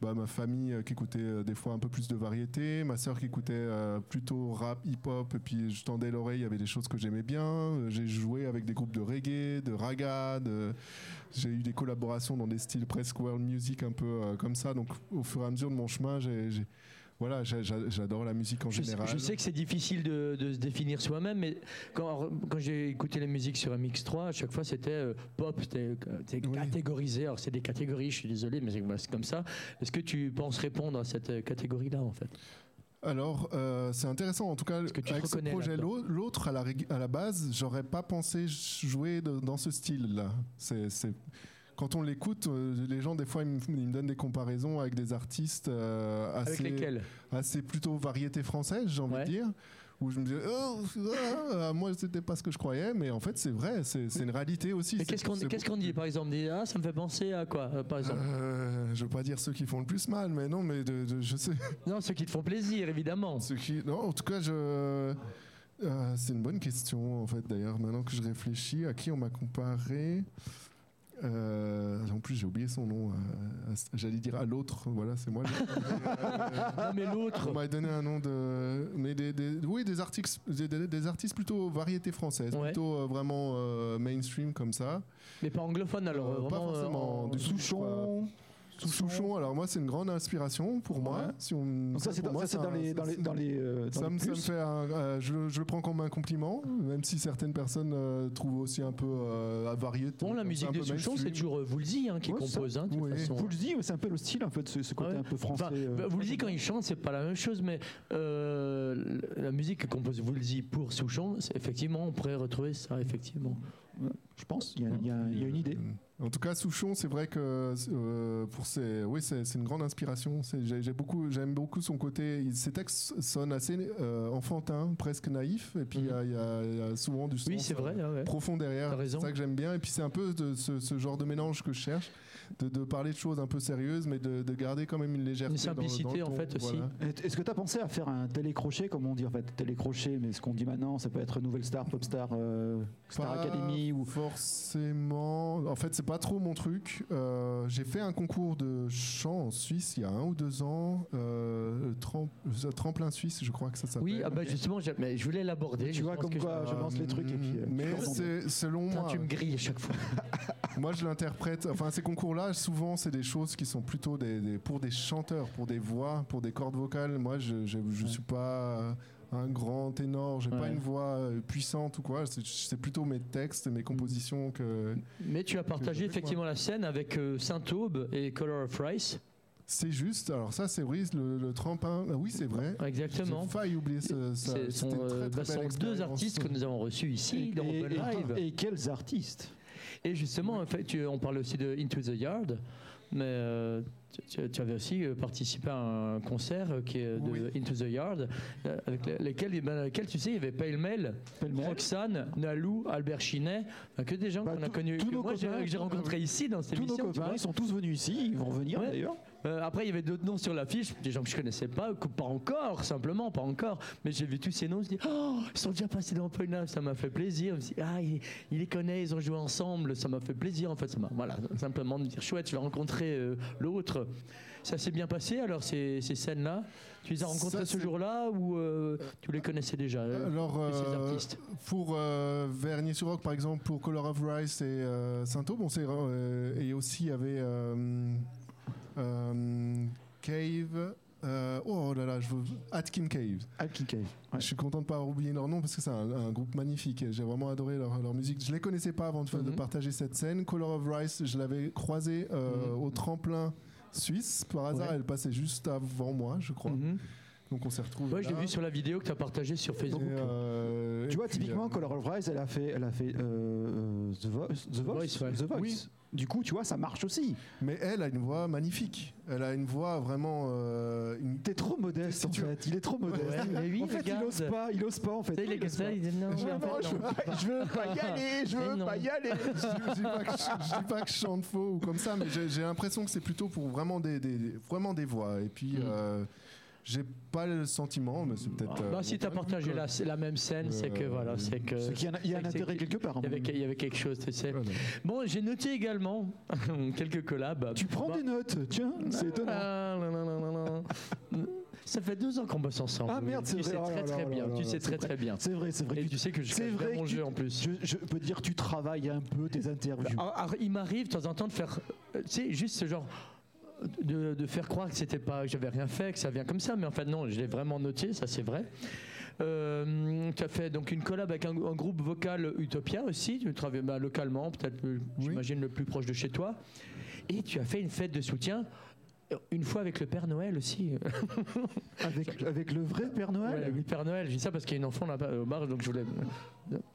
Bah, ma famille euh, qui écoutait euh, des fois un peu plus de variété, ma sœur qui écoutait euh, plutôt rap, hip-hop, et puis je tendais l'oreille, il y avait des choses que j'aimais bien. J'ai joué avec des groupes de reggae, de raga, de- j'ai eu des collaborations dans des styles presque world music un peu comme ça. Donc au fur et à mesure de mon chemin, j'ai- voilà, j'a- j'a- j'adore la musique en Je sais, général. je sais que c'est difficile de, de se définir soi-même, mais quand, quand j'ai écouté les musiques sur MX3, à chaque fois c'était euh, pop, c'était Oui. catégorisé. Alors c'est des catégories, je suis désolé, mais c'est c'est comme ça. Est-ce que tu penses répondre à cette euh, catégorie-là en fait? Alors, euh, c'est intéressant. En tout cas, que tu avec ce projet, l'autre, à la, à la base, j'aurais pas pensé jouer de- dans ce style-là. C'est- Quand on l'écoute, euh, les gens, des fois, ils me, ils me donnent des comparaisons avec des artistes euh, Avec assez, lesquels? assez plutôt variété française, j'ai envie Ouais. de dire. Où je me disais, oh, ah, moi, c'était pas ce que je croyais, mais en fait, c'est vrai, c'est, une réalité aussi. Qu'est-ce qu'on dit par exemple? Dit, Ah, ça me fait penser à quoi euh, par exemple? Euh, je veux pas dire ceux qui font le plus mal, mais non, mais de- de- je sais. [laughs] Non, ceux qui te font plaisir, évidemment. Ceux qui... Non, en tout cas, je... euh, c'est une bonne question, en fait, d'ailleurs. Maintenant que je réfléchis, à qui on m'a comparé? Euh, En plus, j'ai oublié son nom. euh, J'allais dire à l'autre. Voilà, c'est moi. [laughs] Non, mais l'autre. on m'a donné un nom de... Mais des, des- oui, des artistes, des, artistes plutôt variété française. Ouais. Plutôt euh, vraiment euh, mainstream comme ça. Mais pas anglophone alors. Pas forcément. en- Du Souchon. Souchon, alors moi, c'est une grande inspiration pour moi. Ouais. Si on... Donc ça, c'est dans, les, dans les, dans les, euh, dans Ça les me, ça me plus. fait un- euh, je, je le prends comme un compliment, même si certaines personnes euh, trouvent aussi un peu euh, avarié. Bon, la musique de Souchon, c'est toujours euh, Woolsey hein, qui Ouais, compose, hein, de façon. Dites, c'est un peu le style, en fait, ce, ce côté Ouais. un peu français. Enfin, euh, Woolsey, quand il chante, c'est pas la même chose, mais euh, la musique que compose Woolsey pour Souchon, effectivement, on pourrait retrouver ça, effectivement. Je pense, il y a, il y a- il y a une idée. En tout cas, Souchon, c'est vrai que euh, pour ses, oui, c'est une grande inspiration. Beaucoup, j'aime beaucoup son côté. il- Ses textes sonnent assez euh, enfantins, presque naïfs, et puis il y a- y, y a souvent du sens Oui, c'est vrai. euh, ouais, profond derrière. C'est ça que j'aime bien. Et puis c'est un peu de ce, ce genre de mélange que je cherche, de, de parler de choses un peu sérieuses, mais de, de garder quand même une légèreté. Une dans le- simplicité, dans le en ton. fait, aussi. Voilà. Est-ce que tu as pensé à faire un télécrochet, comme on dit en fait Télécrochet, mais ce qu'on dit maintenant, ça peut être Nouvelle Star, Pop Star, euh, Star Pas Academy ou. Forcément. En fait, c'est pas trop mon truc. Euh, j'ai fait un concours de chant en Suisse il y a un ou deux ans. Euh, le tremplin suisse, je crois que ça s'appelle. Oui, ah bah justement, mais je voulais l'aborder. Tu vois, comme quoi, je lance les trucs et puis. euh, Euh, Mais selon Putain, moi. tu me grilles à chaque fois. [laughs] Moi, je l'interprète. Enfin, ces concours-là, souvent, c'est des choses qui sont plutôt des, des- pour des chanteurs, pour des voix, pour des cordes vocales. Moi, je je suis pas un grand ténor. J'ai pas Ouais. une voix euh, puissante ou quoi. C'est- plutôt mes textes, mes compositions que. Mais tu as partagé moi. effectivement la scène avec euh, Saint-Aube et Color of Rice. C'est juste. Alors ça, c'est vrai. Le, le tremplin. ah oui, c'est vrai. Exactement. J'ai failli oublier ce, ça. Ce sont, euh, très, très bah, ce belle sont deux artistes que nous avons reçus ici dans et, Open et- Live. et quels artistes? Et justement, en fait, tu- on parle aussi de Into the Yard, mais euh, tu, avais aussi euh, participé à un concert qui est de Oui. Into the Yard, euh, avec lesquels, eh ben, lesquels, tu sais, il y avait Pale Mail. Roxane, Nalou, Albert Chinet, que des gens Bah, qu'on a tous- connus, tous que nos moi j'ai copains, tous- rencontrés ici dans cette Tous nos émission. tu copains, vois. ils sont tous venus ici, ils vont Ouais. d'ailleurs. Euh, après, il y avait d'autres noms sur l'affiche, des gens que je connaissais pas, que pas encore, simplement, pas encore. Mais j'ai vu tous ces noms, je me dis, oh, ils sont déjà passés dans Live, ça m'a fait plaisir. Je me suis dit, ah, il, il les connaît, ils ont joué ensemble, ça m'a fait plaisir. En fait, ça m'a, voilà, simplement de me dire, chouette, je vais rencontrer euh, l'autre. Ça s'est bien passé alors ces, ces scènes-là? Tu les as rencontrées Ça, ce c'est- jour-là ou euh, tu les connaissais déjà Alors, ces artistes? pour euh, Vernier-sur-Roc, par exemple, pour Color of Rice et euh, Saint-Aube, on s'est, euh, et aussi il y avait Cave. euh, oh là là, je veux, Atkin Cave. Alkin Cave. Ouais. Je suis content de ne pas oublier leur nom parce que c'est un, un groupe magnifique. J'ai vraiment adoré leur, leur musique. Je les connaissais pas avant de Mhm. partager cette scène. Color of Rice, je l'avais croisé euh, Mhm. au tremplin suisse. Par hasard, Ouais. elle passait juste avant moi, je crois. Mhm. Donc on s'est retrouvés. Ouais, je l'ai là. vu sur la vidéo que tu as partagée sur Et, Facebook. euh, Tu vois, typiquement, euh, Color of Rise, elle a fait, elle a fait euh, The Voice. The Voice, Voice, ouais. The Voice. Oui. Du coup, tu vois, ça marche aussi. Mais elle a une voix magnifique. Elle a une voix vraiment. euh, une- T'es trop modeste, en tu- fait. Il est trop modeste. Ouais, mais lui, en fait, il ose pas. Il ose pas, en fait. Les Il ose pas. ils disent non, Non, non, je veux non. pas, je veux pas y aller, je veux non. pas y aller. je, dis pas que je, je dis pas que je chante faux ou comme ça, mais j'ai j'ai l'impression que c'est plutôt pour vraiment des, des- vraiment des voix. Et puis, Mm. Euh, j'ai pas le sentiment, mais c'est peut-être. euh, Bah, si mon tu as point de vue, partagé la, la même scène, c'est que Euh, voilà, c'est que. Qu'il y a un- il y a un c'est que- intérêt quelque part. Il y, avait, avis. il y avait quelque chose, tu sais. Voilà. Bon, j'ai noté également [laughs] quelques collabs. Tu prends Bah, des notes, tiens, c'est étonnant. ah, non, non, non, non, non. Ça fait deux ans qu'on bosse ensemble. Ah, merde, c'est Tu vrai. sais Oh là très là très bien. Tu sais très très bien. C'est vrai, c'est vrai. Et tu sais que je bien vrai mon jeu tu- en plus. Je, je peux dire, tu travailles un peu tes interviews. Ah, ah, il m'arrive de temps en temps de faire, euh, tu sais, juste ce genre. De, de faire croire que c'était pas, que j'avais rien fait, que ça vient comme ça, mais en fait non, je l'ai vraiment noté, ça c'est vrai. Euh, tu as fait donc une collab avec un, un groupe vocal Utopia aussi, tu travailles bah, localement, peut-être, euh, j'imagine le plus proche de chez toi, et tu as fait une fête de soutien. euh, Une fois avec le Père Noël aussi. [laughs] Avec, avec le vrai Père Ouais, Noël avec le Père Noël, je dis ça parce qu'il y a une enfant là-bas au bar, donc je voulais euh,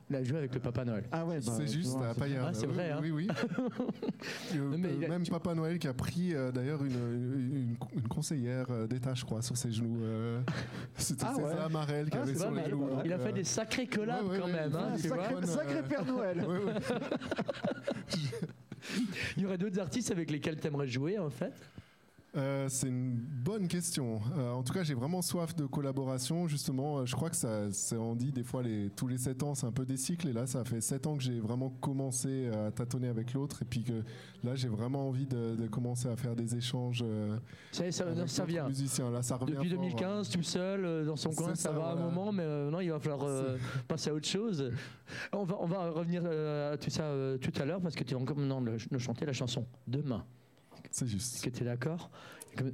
la jouer avec le Papa Noël. Ah ouais, bah, c'est juste à Payerne. Ah, c'est Oui, vrai, hein. Oui, oui. [laughs] Non, mais il a- même tu- Papa Noël qui a pris euh, d'ailleurs une, une, une conseillère euh, d'État, je crois, sur ses genoux. euh, [laughs] C'était Ah ouais. César Marel qui Ah, avait sur les genoux. donc, Il a fait euh, des sacrés collabs ouais, ouais, quand ouais, même, il hein, fait. Sacré, Bonne, sacré Père Noël [laughs] ouais, ouais. Il y aurait d'autres artistes avec lesquels tu aimerais jouer en fait? Euh, c'est une bonne question. Euh, en tout cas, j'ai vraiment soif de collaboration. Justement, Euh, je crois que ça, c'est- on dit des fois les, tous les 7 ans, c'est un peu des cycles. Et là, ça fait 7 ans que j'ai vraiment commencé à tâtonner avec l'autre. Et puis que là, j'ai vraiment envie de, de commencer à faire des échanges. euh, Ça, ça, avec ça vient. musiciens. Là, ça revient Depuis fort. 2015, tout seul, dans son coin, ça, ça, va un moment, mais non, il va falloir [laughs] passer à autre chose. On va, on va revenir à tout ça tout à l'heure parce que tu vas encore maintenant le- nous chanter la chanson Demain. C'est Est-ce juste. que tu es d'accord Comme-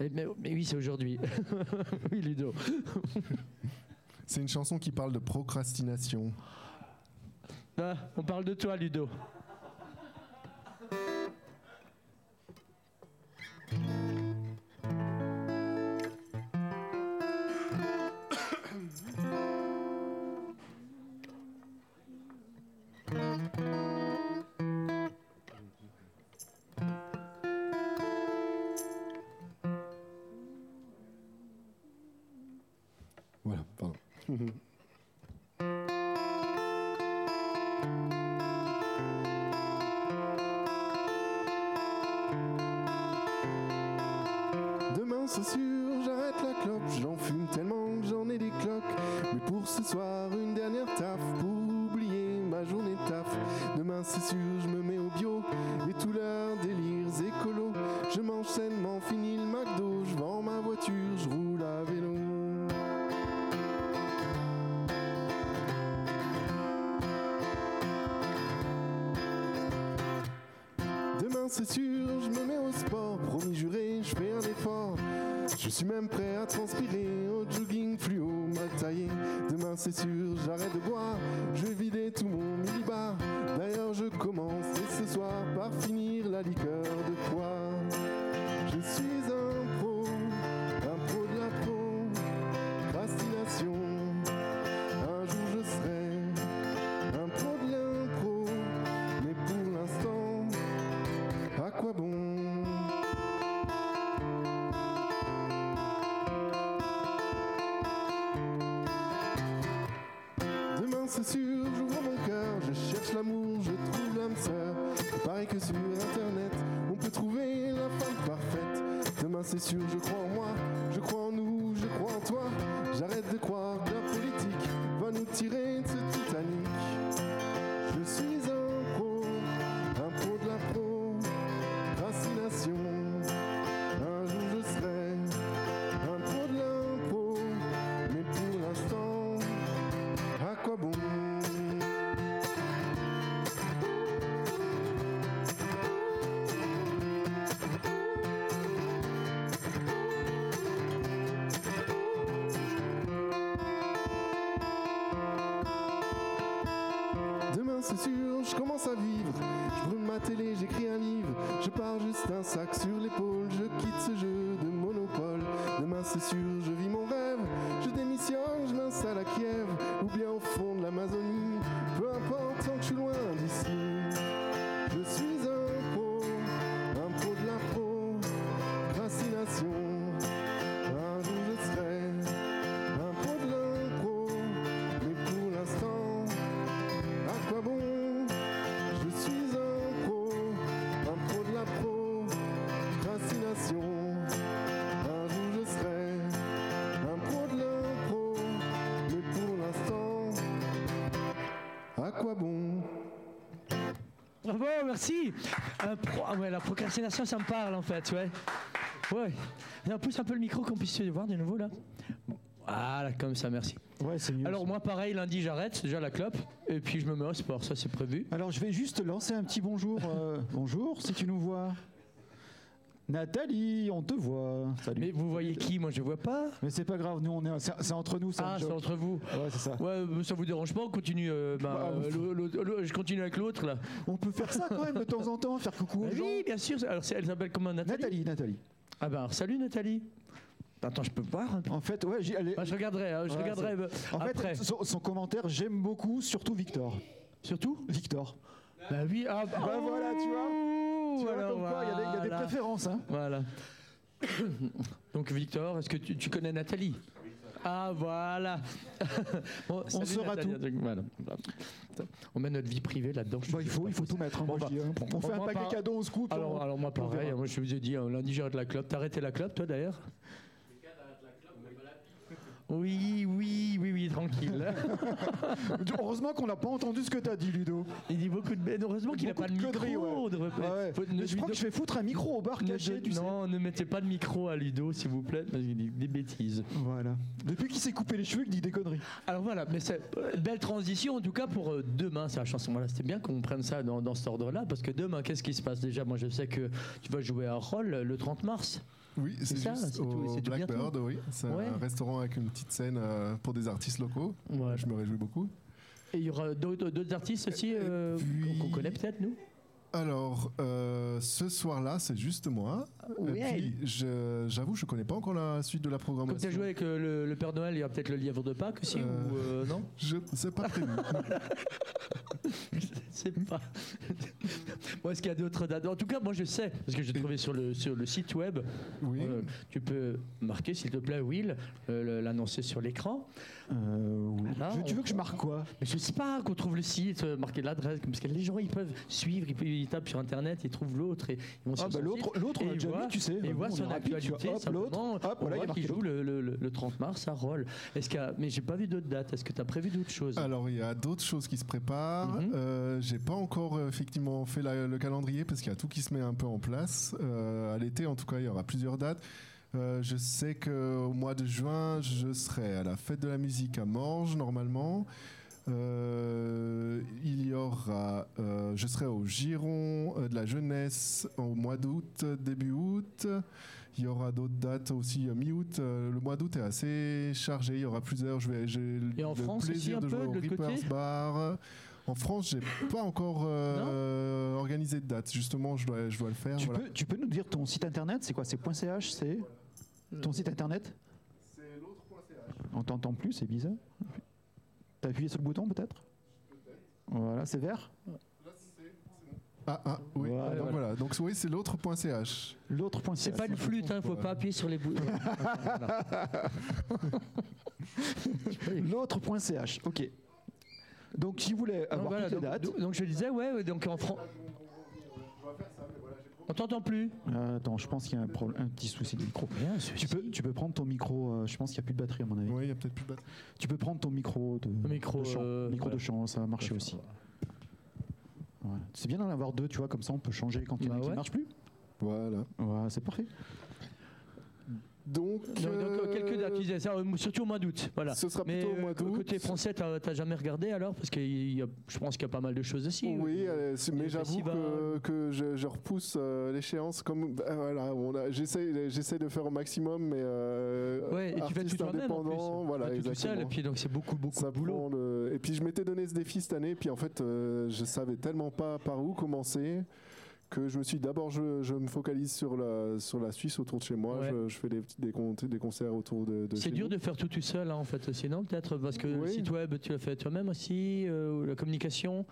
mais, mais- mais oui, c'est aujourd'hui. [laughs] oui, Ludo. C'est une chanson qui parle de procrastination. Ah, on parle de toi, Ludo. C'est sûr, j'ouvre mon cœur, je cherche l'amour, je trouve l'âme sœur. Il paraît que sur internet, on peut trouver la femme parfaite. Demain c'est sûr, je crois Bravo, merci. Pro- ah ouais, la procrastination, ça me parle en fait, ouais. Ouais. On pousse un peu le micro qu'on puisse se voir de nouveau là. Voilà, comme ça, merci. Ouais, c'est mieux. Alors moi, pareil, lundi, j'arrête déjà la clope et puis je me mets au sport, ça c'est prévu. Alors je vais juste lancer un petit bonjour. euh, bonjour, si tu nous vois. Nathalie, on te voit. Salut. Mais vous voyez qui? Moi, je vois pas. Mais c'est pas grave, nous on est, c'est entre nous, Ah, c'est entre vous. Ouais, c'est ça. Ouais, ça vous dérange pas On continue. euh, bah, Bah, euh, l'au- l'au- l'au- je continue avec l'autre là. On peut faire ça quand même de temps en temps, faire coucou aux Ah gens. oui, bien sûr. Alors, c'est- elle s'appelle comment Nathalie? Nathalie, Nathalie. Ah ben, alors, salut Nathalie. Attends, je peux voir un peu. En fait, ouais, j'ai- elle est- Bah, je regarderai, hein, je Ouais, regarderai euh, en après. fait, son, son commentaire, j'aime beaucoup, surtout Victor. Surtout? Victor. Bah oui, ah, Bah voilà, tu vois. Il y a des- il y, a des voilà. préférences. Hein. Voilà. [coughs] Donc Victor, est-ce que tu, tu connais Nathalie? Ah voilà. [laughs] Bon, salut, saura tout. Voilà. On met notre vie privée là-dedans. Bah, il faut, il faut tout mettre. hein, Bon, bah, dis, hein. On fait un paquet par- cadeau, on se coupe. Alors, on- alors moi on pareil, moi je vous ai dit, hein, lundi j'arrête la clope. T'as arrêté la clope toi d'ailleurs? Oui, oui, oui, oui, tranquille. [laughs] Heureusement qu'on n'a pas entendu ce que t'as dit, Ludo. Il dit beaucoup de bêtes. Heureusement qu'il n'a pas de micro. conneries, ouais. Faut- Mais je crois que je vais foutre un micro au bar caché, tu sais. non, ne mettez pas de micro à Ludo, s'il vous plaît, parce qu'il dit des bêtises. Voilà. Depuis qu'il s'est coupé les cheveux, il dit des conneries. Alors voilà, mais c'est euh, belle transition en tout cas pour euh, demain, c'est la chanson. Voilà, c'était bien qu'on prenne ça dans, dans cet ordre-là, parce que demain, qu'est-ce qui se passe? Déjà Moi, je sais que tu vas jouer à Roll le 30 mars. Oui, c'est ça, c'est tout- Blackbird, oui. C'est Ouais. un restaurant avec une petite scène euh, pour des artistes locaux. Voilà. Je me réjouis beaucoup. Et il y aura d'autres artistes aussi euh, qu'on qu'on connaît peut-être, nous? Alors, euh, ce soir-là, c'est juste moi. Ouais. Et puis, je- j'avoue, je connais pas encore la suite de la Comme programmation. tu as joué avec euh, le, le Père Noël, il y a peut-être le lièvre de Pâques aussi, Euh. ou euh, non? Je c'est pas prévu. [laughs] C'est pas. Moi, est-ce qu'il y a d'autres dates? En tout cas, moi, je sais, parce que j'ai trouvé sur le, sur le site web. Oui. euh, tu peux marquer, s'il te plaît, Will, euh, le- l'annoncer sur l'écran. Euh, Voilà, tu, tu on- veux que je marque quoi? Mais je sais pas, qu'on trouve le site, euh, marquer l'adresse, parce que les gens, ils peuvent suivre, ils, peuvent- ils tapent sur Internet, ils trouvent l'autre et ils vont Ah sur bah son l'autre, l'autre on a déjà voient- mis, tu sais. Et voit on son actualité, l'autre, voilà, il y voit a marqué qu'il joue le, le- le 30 mars à Roll. Est-ce qu'il Mais j'ai pas vu d'autres dates. Est-ce que tu as prévu d'autres choses? Alors, il y a d'autres choses qui se préparent. Mhm. Euh, J'ai pas encore euh, effectivement fait la- le calendrier parce qu'il y a tout qui se met un peu en place. Euh, à l'été, en tout cas, il y aura plusieurs dates. Euh, je sais qu'au mois de juin, je serai à la fête de la musique à Morges, normalement. Euh, il y aura, euh, je serai au Giron euh, de la jeunesse au mois d'août, début août. Il y aura d'autres dates aussi mi-août. Le mois d'août est assez chargé. Il y aura plusieurs. Je vais, j'ai Et en le France aussi, plaisir un de peu, jouer de au côté Reaper's Bar. En France, j'ai pas encore euh, organisé de date. Justement, je dois, je dois le faire. tu, voilà. peux, tu peux nous dire ton site internet C'est quoi? C'est .ch C'est ton site internet? C'est l'autre.ch. On t'entend plus, c'est bizarre. T'as appuyé sur le bouton peut-être Voilà, c'est vert Ah, ah, oui. Voilà. donc voilà. Donc oui, c'est l'autre.ch. L'autre point C'est pas une flûte, hein, faut pas. appuyer sur les boutons. [laughs] L'autre.ch, ok. Donc si vous voulez Donc, avoir voilà, toutes les donc, dates. donc- donc je disais, ouais, ouais, donc en France. On t'entend plus Euh, attends, je pense qu'il y a un, problème- un petit souci de micro. Tu peux, tu peux prendre ton micro, euh, je pense qu'il n'y a plus de batterie à mon avis. Oui, il y a peut-être plus de batterie. Tu peux prendre ton micro de, micro, de chant. euh, micro de chant, ça va marcher aussi. Voilà. C'est bien d'en avoir deux, tu vois, comme ça on peut changer quand il y en a Bah qui ne marche plus. Voilà. Voilà, c'est parfait. Donc, donc, euh, quelques dates, euh, surtout au mois d'août. Voilà. Ce sera Mais plutôt au euh, mois d'août. côté français, t'as jamais regardé alors? Parce que il y a- je pense qu'il y a pas mal de choses aussi. Oui, euh, mais j'avoue que, que je, je repousse euh, l'échéance. Comme bah, voilà, j'essaie, de faire au maximum, mais euh, Ouais, et tu fais tout toi-même en plus. indépendant, voilà, Tu tout seul, et puis donc c'est beaucoup, beaucoup Ça de boulot. le- Et puis je m'étais donné ce défi cette année, puis en fait, euh, je savais tellement pas par où commencer que je me suis d'abord je, je me focalise sur la, sur la Suisse autour de chez moi. Ouais. Je, je fais des, petits- des, con- des concerts autour de, de C'est dur nous. de faire tout tout seul, hein, en fait, aussi, non Peut-être parce que le site web, tu l'as fait toi-même aussi, euh, la communication.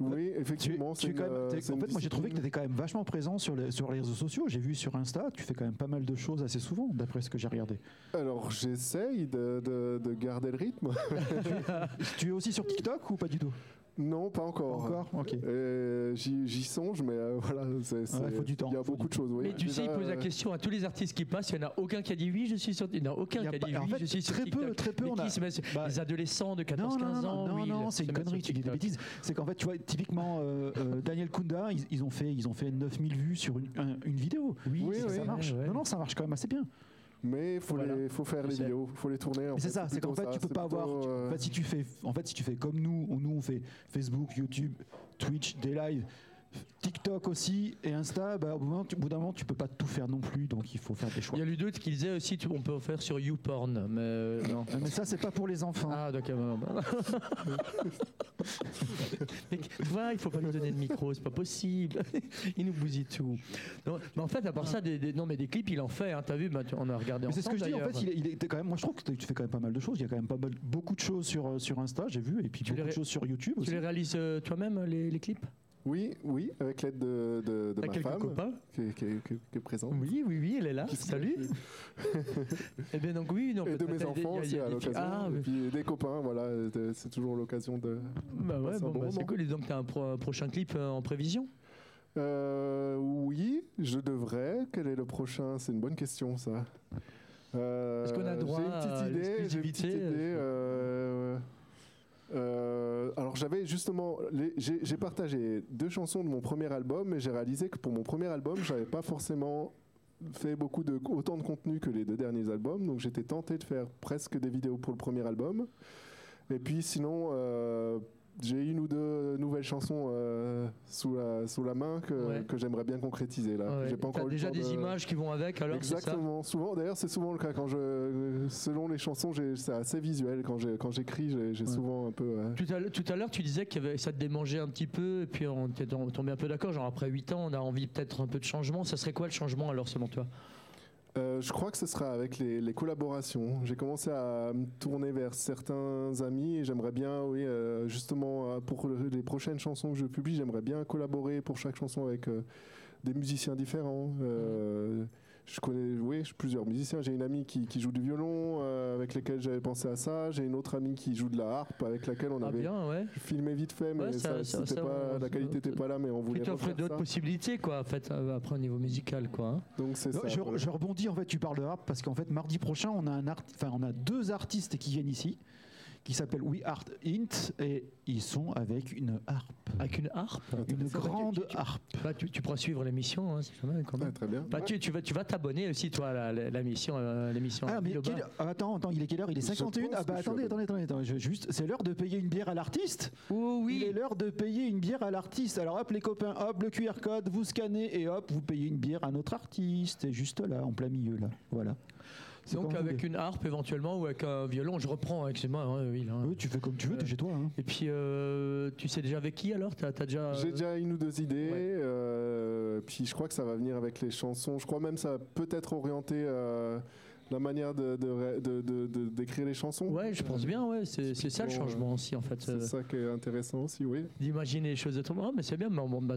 Oui, Tu- effectivement. tu c'est es quand une, même- en une fait, moi j'ai trouvé que tu étais quand même vachement présent sur les, sur les réseaux sociaux. J'ai vu sur Insta, tu fais quand même pas mal de choses assez souvent, d'après ce que j'ai regardé. Alors j'essaye de, de- de garder le rythme. [laughs] tu es aussi sur TikTok ou pas du tout? Non, pas Pas encore. encore Ok. Euh, J'y j'y songe, mais euh, voilà, c'est- c'est- faut du temps, il y a beaucoup de choses. oui. Mais tu sais, il pose la euh, question à tous les artistes qui passent, il n'y en a aucun qui a dit oui, je suis sur Il n'y en a aucun Il qui a pas- dit en oui, fait, je suis sur très peu, TikTok. très peu, Mais on a- se met sur- bah, Les adolescents de Non, 14-15 non, non, ans, non, oui, non, c'est une connerie, tu dis des bêtises. C'est qu'en fait, tu vois, typiquement, euh, euh, Daniel Kunda, ils, ils ont fait, ils ont fait 9000 vues sur une, un- une vidéo. Oui, Oui, ça, oui. ça marche. Ouais, ouais. Non, non, ça marche quand même assez bien. Mais il faut, Voilà. les- faut faire les vidéos, il faut les tourner. c'est ça, c'est qu'en fait, tu peux pas avoir. tu- euh, En fait, si tu fais, en fait, si tu fais comme nous, nous on fait Facebook, YouTube, Twitch, des lives, TikTok aussi et Insta, bah, au bout d'un moment, tu- peux pas tout faire non plus, donc il faut faire des choix. Il y a Ludo qui disait aussi tu- on peut en faire sur YouPorn, mais euh, non. Euh, Mais ça, c'est pas pour les enfants. Ah, d'accord. bah, bah. [laughs] Mais tu vois, il faut pas lui donner de micro, c'est pas possible. Il nous bousille tout. Non, mais en fait, à part ça, des, des- non, mais des clips, il en fait. Hein, T'as vu, bah, tu- on a regardé c'est ce que je dis, en fait, il, est- il quand même, moi je trouve que tu fais quand même pas mal de choses. Il y a quand même pas mal, beaucoup de choses sur, euh, sur Insta, j'ai vu, et puis Tu beaucoup de choses sur YouTube Tu aussi. les réalises euh, toi-même, les, les clips? Oui, oui, avec l'aide de, de, de ma quelques femme copains qui, est- qui est- qui est- qui est présente. Oui, oui, oui, elle est là. Salut. [laughs] Eh bien, donc, oui, non, Et de mes enfants aussi à l'occasion. Ah, et puis des copains, voilà, c'est toujours l'occasion de. bah ouais, bon, bon bah, c'est cool. Et donc, t'as un, pro- un prochain clip euh, en prévision? Euh, oui, je devrais. Quel est le prochain? C'est une bonne question, ça. Euh, Est-ce qu'on a droit J'ai une à petite idée. J'ai une petite idée. Euh, alors j'avais justement, j'ai partagé deux chansons de mon premier album, mais j'ai réalisé que pour mon premier album, j'avais pas forcément fait beaucoup de autant de contenu que les deux derniers albums, donc j'étais tenté de faire presque des vidéos pour le premier album. Et puis sinon, euh, j'ai une ou deux nouvelles chansons euh, sous, la, sous la main que, Ouais. que j'aimerais bien concrétiser là. Ouais. J'ai pas encore déjà des de- images qui vont avec, alors c'est ça Exactement. Souvent, d'ailleurs, c'est souvent le cas quand je, selon les chansons, c'est assez visuel quand j'ai- quand j'écris. J'ai Ouais. souvent un peu. Tout à, l'heure- tu disais que ça te démangeait un petit peu, et puis on était tom- tombé un peu d'accord. Genre, après 8 ans, on a envie peut-être un peu de changement. Ça serait quoi le changement alors, selon toi? Euh, je crois que ce sera avec les, collaborations. J'ai commencé à me tourner vers certains amis et j'aimerais bien, oui, euh, justement, euh, pour le- les prochaines chansons que je publie, j'aimerais bien collaborer pour chaque chanson avec des musiciens différents. Je connais, oui, plusieurs musiciens. J'ai une amie qui, qui joue du violon, euh, avec laquelle j'avais pensé à ça. J'ai une autre amie qui joue de la harpe, avec laquelle on Ah, avait bien, ouais. filmé vite fait, mais Ouais, ça- ça, ça- c'était ça, pas, on- la qualité n'était pas là, mais on Qui voulait t'offre refaire d'autres possibilités, quoi, en fait, euh, après au niveau musical, quoi. hein. Donc c'est Non, ça. je, rebondis en fait, tu parles de harpe parce qu'en fait mardi prochain on a un art- enfin on a deux artistes qui viennent ici qui s'appellent We Art Int et ils sont avec une harpe, Avec une harpe. une va, tu- grande tu- tu- harpe. Bah, tu, tu pourras suivre l'émission, hein, c'est quand même. très bien. Bah, tu, tu vas, tu vas t'abonner aussi, toi, à euh, l'émission. Ah mais quelle- ah, attends attends il est quelle heure? Il est Je 51 pense Ah bah attendez attendez attendez, attendez, je- juste c'est l'heure de payer une bière à l'artiste. Oh Il est oui l'heure de payer une bière à l'artiste. Alors hop les copains, hop le QR code, vous scannez et hop vous payez une bière à notre artiste. C'est juste là en plein milieu là. Voilà. C'est Donc, avec une harpe éventuellement ou avec un violon, je reprends, hein, excuse-moi, hein, Will, hein. Oui, tu fais comme tu veux, t'es chez toi. hein. Et puis, euh, tu sais déjà avec qui alors? T'as as déjà. J'ai déjà une ou deux idées, ouais. euh, puis je crois que ça va venir avec les chansons. Je crois même que ça va peut-être orienter euh, la manière de, de, ré- de- de- de- d'écrire les chansons. Ouais, je pense bien, ouais. C'est c'est ça le changement aussi, en fait. C'est ça qui est intéressant aussi, oui. D'imaginer les choses autrement. Ah, mais c'est bien, mais bon, bah,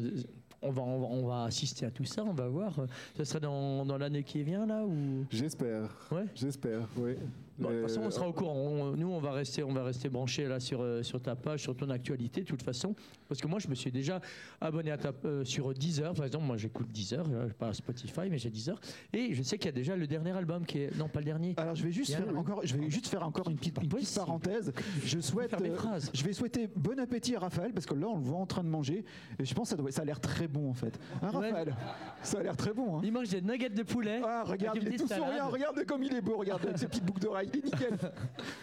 on, va, on, va, on va assister à tout ça, on va voir. Ce serait dans, dans l'année qui vient là ou... J'espère, Ouais. j'espère, oui. Bon, de toute façon, on sera au courant. On- nous, on va rester, on va rester branchés là sur, euh, sur ta page, sur ton actualité, de toute façon. Parce que moi, je me suis déjà abonné à ta, euh, sur Deezer. Par exemple, moi, j'écoute Deezer, euh, pas Spotify, mais j'ai Deezer. Et je sais qu'il y a déjà le dernier album qui est. Non, pas le dernier. Alors je vais juste faire encore, je vais juste faire encore une petite, une petite Impossible. parenthèse. Je souhaite, euh, je vais souhaiter bon appétit à Raphaël parce que là on le voit en train de manger et je pense que ça, doit, ça a l'air très bon en fait. Hein, Ouais. Raphaël, ça a l'air très bon. Hein. Il mange des nuggets de poulet. Ah regarde, il est tout souriant, regarde comme il est beau, regarde avec ses petites boucles d'oreilles, il [laughs] est nickel.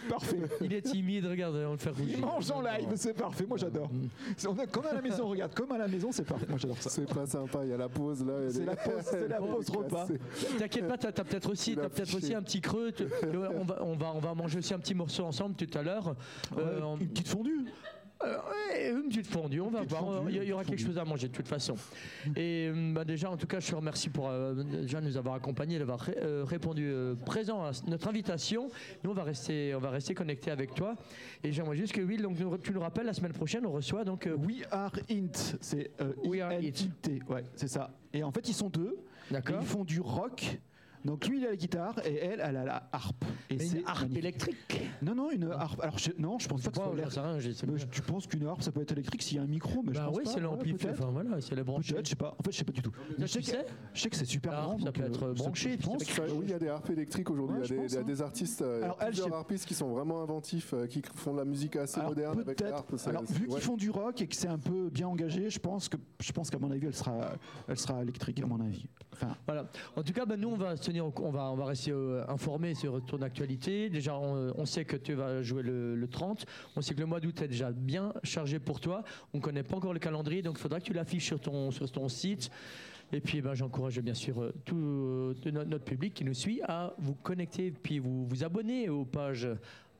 Parfait. Il est timide, regarde, on le fait rougir. Il mange en live, c'est parfait, moi j'adore. Mm. On est comme à la maison, regarde, comme à la maison, c'est parfait, moi j'adore ça. C'est pas sympa, il y a la pause là. C'est la pause, c'est la [laughs] pause repas. T'inquiète pas, t'as as, peut-être aussi, affiché. aussi un petit creux. on, va, on, va, on va manger aussi un petit morceau ensemble tout à l'heure. Euh, Une petite fondue. Euh, une petite fondue, on va voir. fondue, il y, aura quelque fondue. chose à manger de toute façon. Et euh, bah, déjà, en tout cas, je te remercie pour euh, déjà nous avoir accompagnés, d'avoir ré- euh, répondu euh, présent à notre invitation. Nous, on va rester, on va rester connectés avec toi. Et j'aimerais juste que Will, donc tu nous rappelles la semaine prochaine, on reçoit donc. We are int, c'est We are I-N-I-T, ouais, c'est ça. Et en fait, ils sont deux. D'accord. ils font du rock. Donc lui, il a la guitare et elle, elle a la harpe. Et c'est Une harpe magnifique. électrique. Non, non, une harpe. Alors je, non, je pense pas que ce soit Euh, Tu penses qu'une harpe, ça peut être électrique s'il y a un micro, mais je Bah pense oui, pas. c'est l'ampli. Ouais, peut-être. Enfin voilà, c'est branchés. Peut-être, je sais pas. En fait, je sais pas du tout. Je sais tu que, sais je sais que c'est super La harpe, grand. ça peut euh, être branché, je pense avec- Ça, oui, il y a des harpes électriques aujourd'hui. Il y a je des, pense, il y a hein. des artistes, euh, plusieurs je harpistes qui sont vraiment inventifs, euh, qui font de la musique assez moderne avec harpes. c'est- Alors, vu qu'ils font du rock et que c'est un peu bien engagé, je pense que je pense qu'à mon avis, elle sera, elle sera électrique à mon avis. Enfin, Voilà. En tout cas, bah, nous, on va se tenir on va, rester euh, informé sur ton actualité. Déjà, on, sait que tu vas jouer le, le 30. On sait que le mois d'août est déjà bien chargé pour toi. On ne connaît pas encore le calendrier, donc il faudra que tu l'affiches sur ton, site. Et puis, eh ben, j'encourage bien sûr euh, tout euh, no- notre public qui nous suit à vous connecter, puis vous vous abonner aux pages,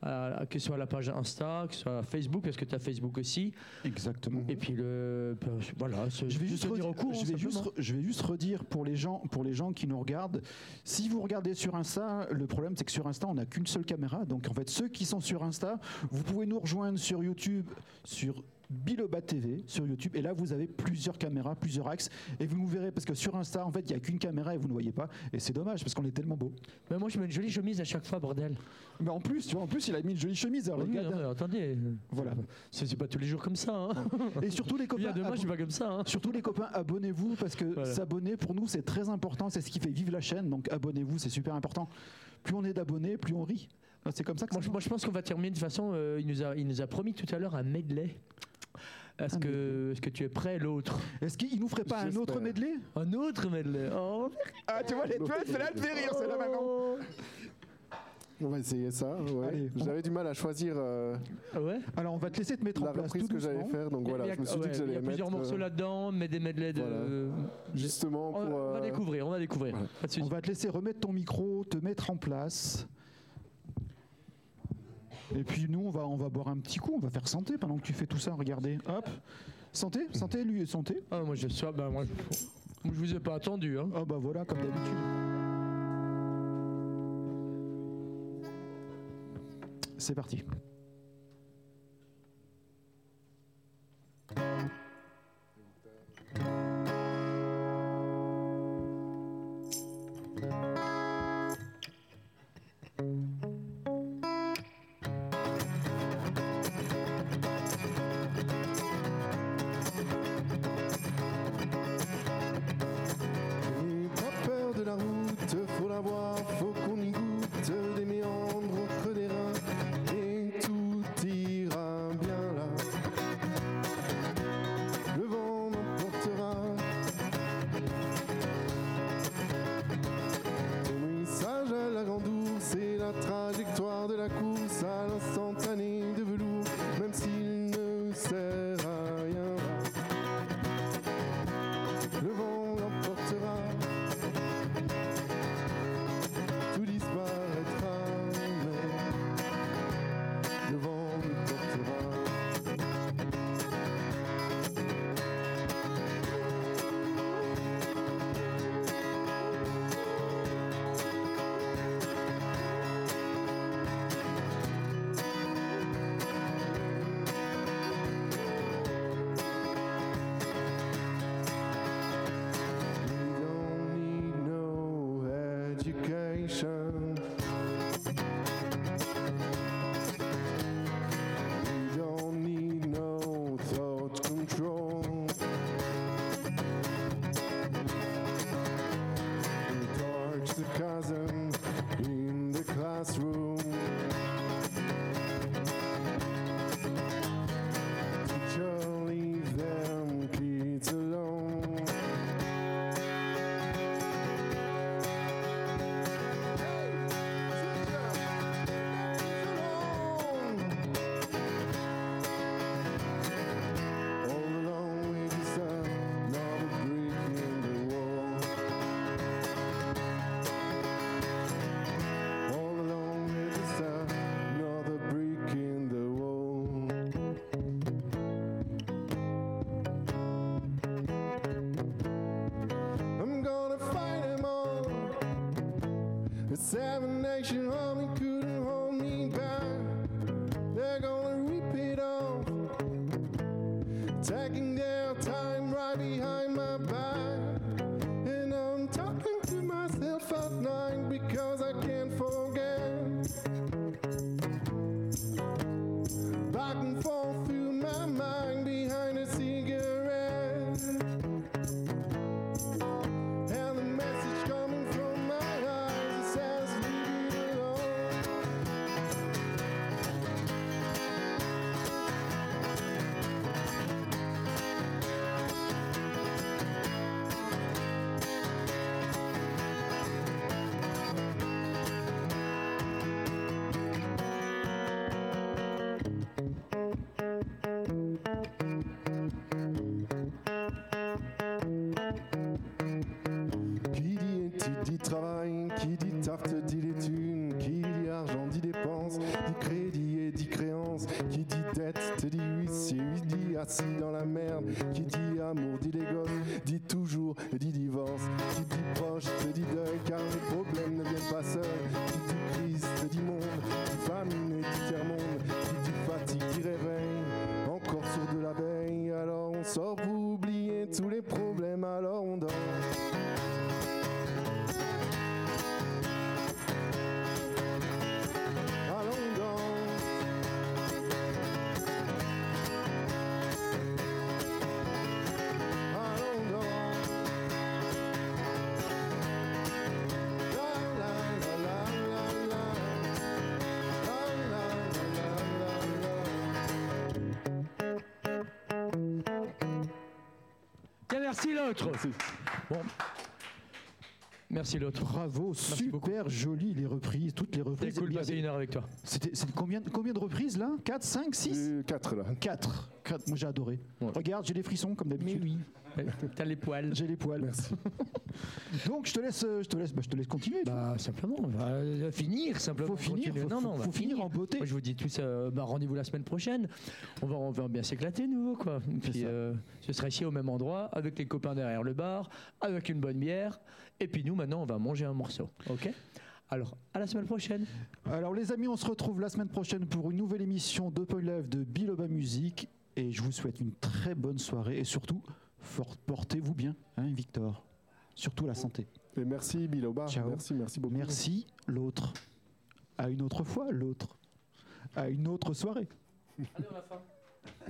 à- que ce soit la page Insta, que ce soit Facebook, parce que tu as Facebook aussi. Exactement. Et puis, le, ben, voilà, Je vais juste, redire, au courant. je, vais juste, je vais juste redire pour les, gens, pour les gens qui nous regardent. Si vous regardez sur Insta, le problème c'est que sur Insta, on n'a qu'une seule caméra. Donc en fait, ceux qui sont sur Insta, vous pouvez nous rejoindre sur YouTube, sur Biloba TV, sur YouTube. Et là, vous avez plusieurs caméras, plusieurs axes. Et vous nous verrez, parce que sur Insta, en fait, il n'y a qu'une caméra et vous ne voyez pas. Et c'est dommage, parce qu'on est tellement beau. Mais moi, je mets une jolie chemise à chaque fois, bordel. Mais en plus, tu vois, en plus, il a mis une jolie chemise. Alors, Oui, les gars, non, mais attendez. Voilà. C'est pas tous les jours comme ça. Hein. [laughs] Et surtout les Il y copains. a demain, je suis pas comme ça. Hein. Surtout les copains, abonnez-vous parce que Voilà. s'abonner pour nous c'est très important, c'est ce qui fait vivre la chaîne. Donc abonnez-vous, c'est super important. Plus on est d'abonnés, plus on rit. C'est comme ça que Moi, ça je- moi, je pense qu'on va terminer de toute façon. euh, il, nous a, il nous a promis tout à l'heure un medley. Est-ce Un que, est que tu es prêt, l'autre? Est-ce qu'il nous ferait pas un autre medley? Un autre medley Oh, Ah tu vois, les, vois, c'est là le fait rire, c'est là maintenant. On va essayer ça. ouais. J'avais du mal à choisir euh, Ah ouais? Alors on va te laisser te mettre la en place reprise tout que j'allais faire, donc voilà, Il y a- je me suis dit que Il y j'allais a plusieurs mettre morceaux euh, là-dedans, mais des medley de. voilà. justement on, pour. on va euh, découvrir, on va découvrir. voilà. On va te laisser remettre ton micro, te mettre en place. Et puis nous on va on va boire un petit coup, on va faire santé pendant que tu fais tout ça. Regardez, hop, santé, santé, lui santé. Ah, moi, je, sois, bah, moi, je, je vous ai pas attendu. Hein. Ah bah voilà comme d'habitude. C'est parti. Qui dit travail, qui dit tarte, dit les qui dit argent, dit dépense, dit crédit et dit créance, qui dit dette, te dit huissier, dit accident Merci l'autre. Bravo, super joli les reprises, toutes les C'était reprises. cool y a passer des- une heure avec toi. C'était c'est combien, combien de reprises là? 4, 5, 6 Euh, Quatre là. 4. Moi j'ai adoré. Ouais. Regarde, j'ai les frissons comme d'habitude. oui. [laughs] T'as les poils. J'ai les poils. Merci. [laughs] Donc je te laisse, euh, je te laisse, bah, je te laisse continuer. Bah simplement, on va euh, finir simplement. faut finir, faut, non, non, on faut- finir en beauté. Moi, je vous dis tous, euh, bah, rendez-vous la semaine prochaine. On va, on va bien s'éclater de nouveau, quoi. Puis, euh, ce sera ici au même endroit, avec les copains derrière le bar, avec une bonne bière. Et puis nous, maintenant, on va manger un morceau. Ok? Alors, à la semaine prochaine. Alors les amis, on se retrouve la semaine prochaine pour une nouvelle émission d'Open Live de Biloba Music. Et je vous souhaite une très bonne soirée et surtout, portez-vous bien, hein, Victor. Surtout la santé. Et merci Biloba. Ciao. Merci, merci beaucoup. Merci l'autre. À une autre fois, l'autre. À une autre soirée. Allez, on a faim.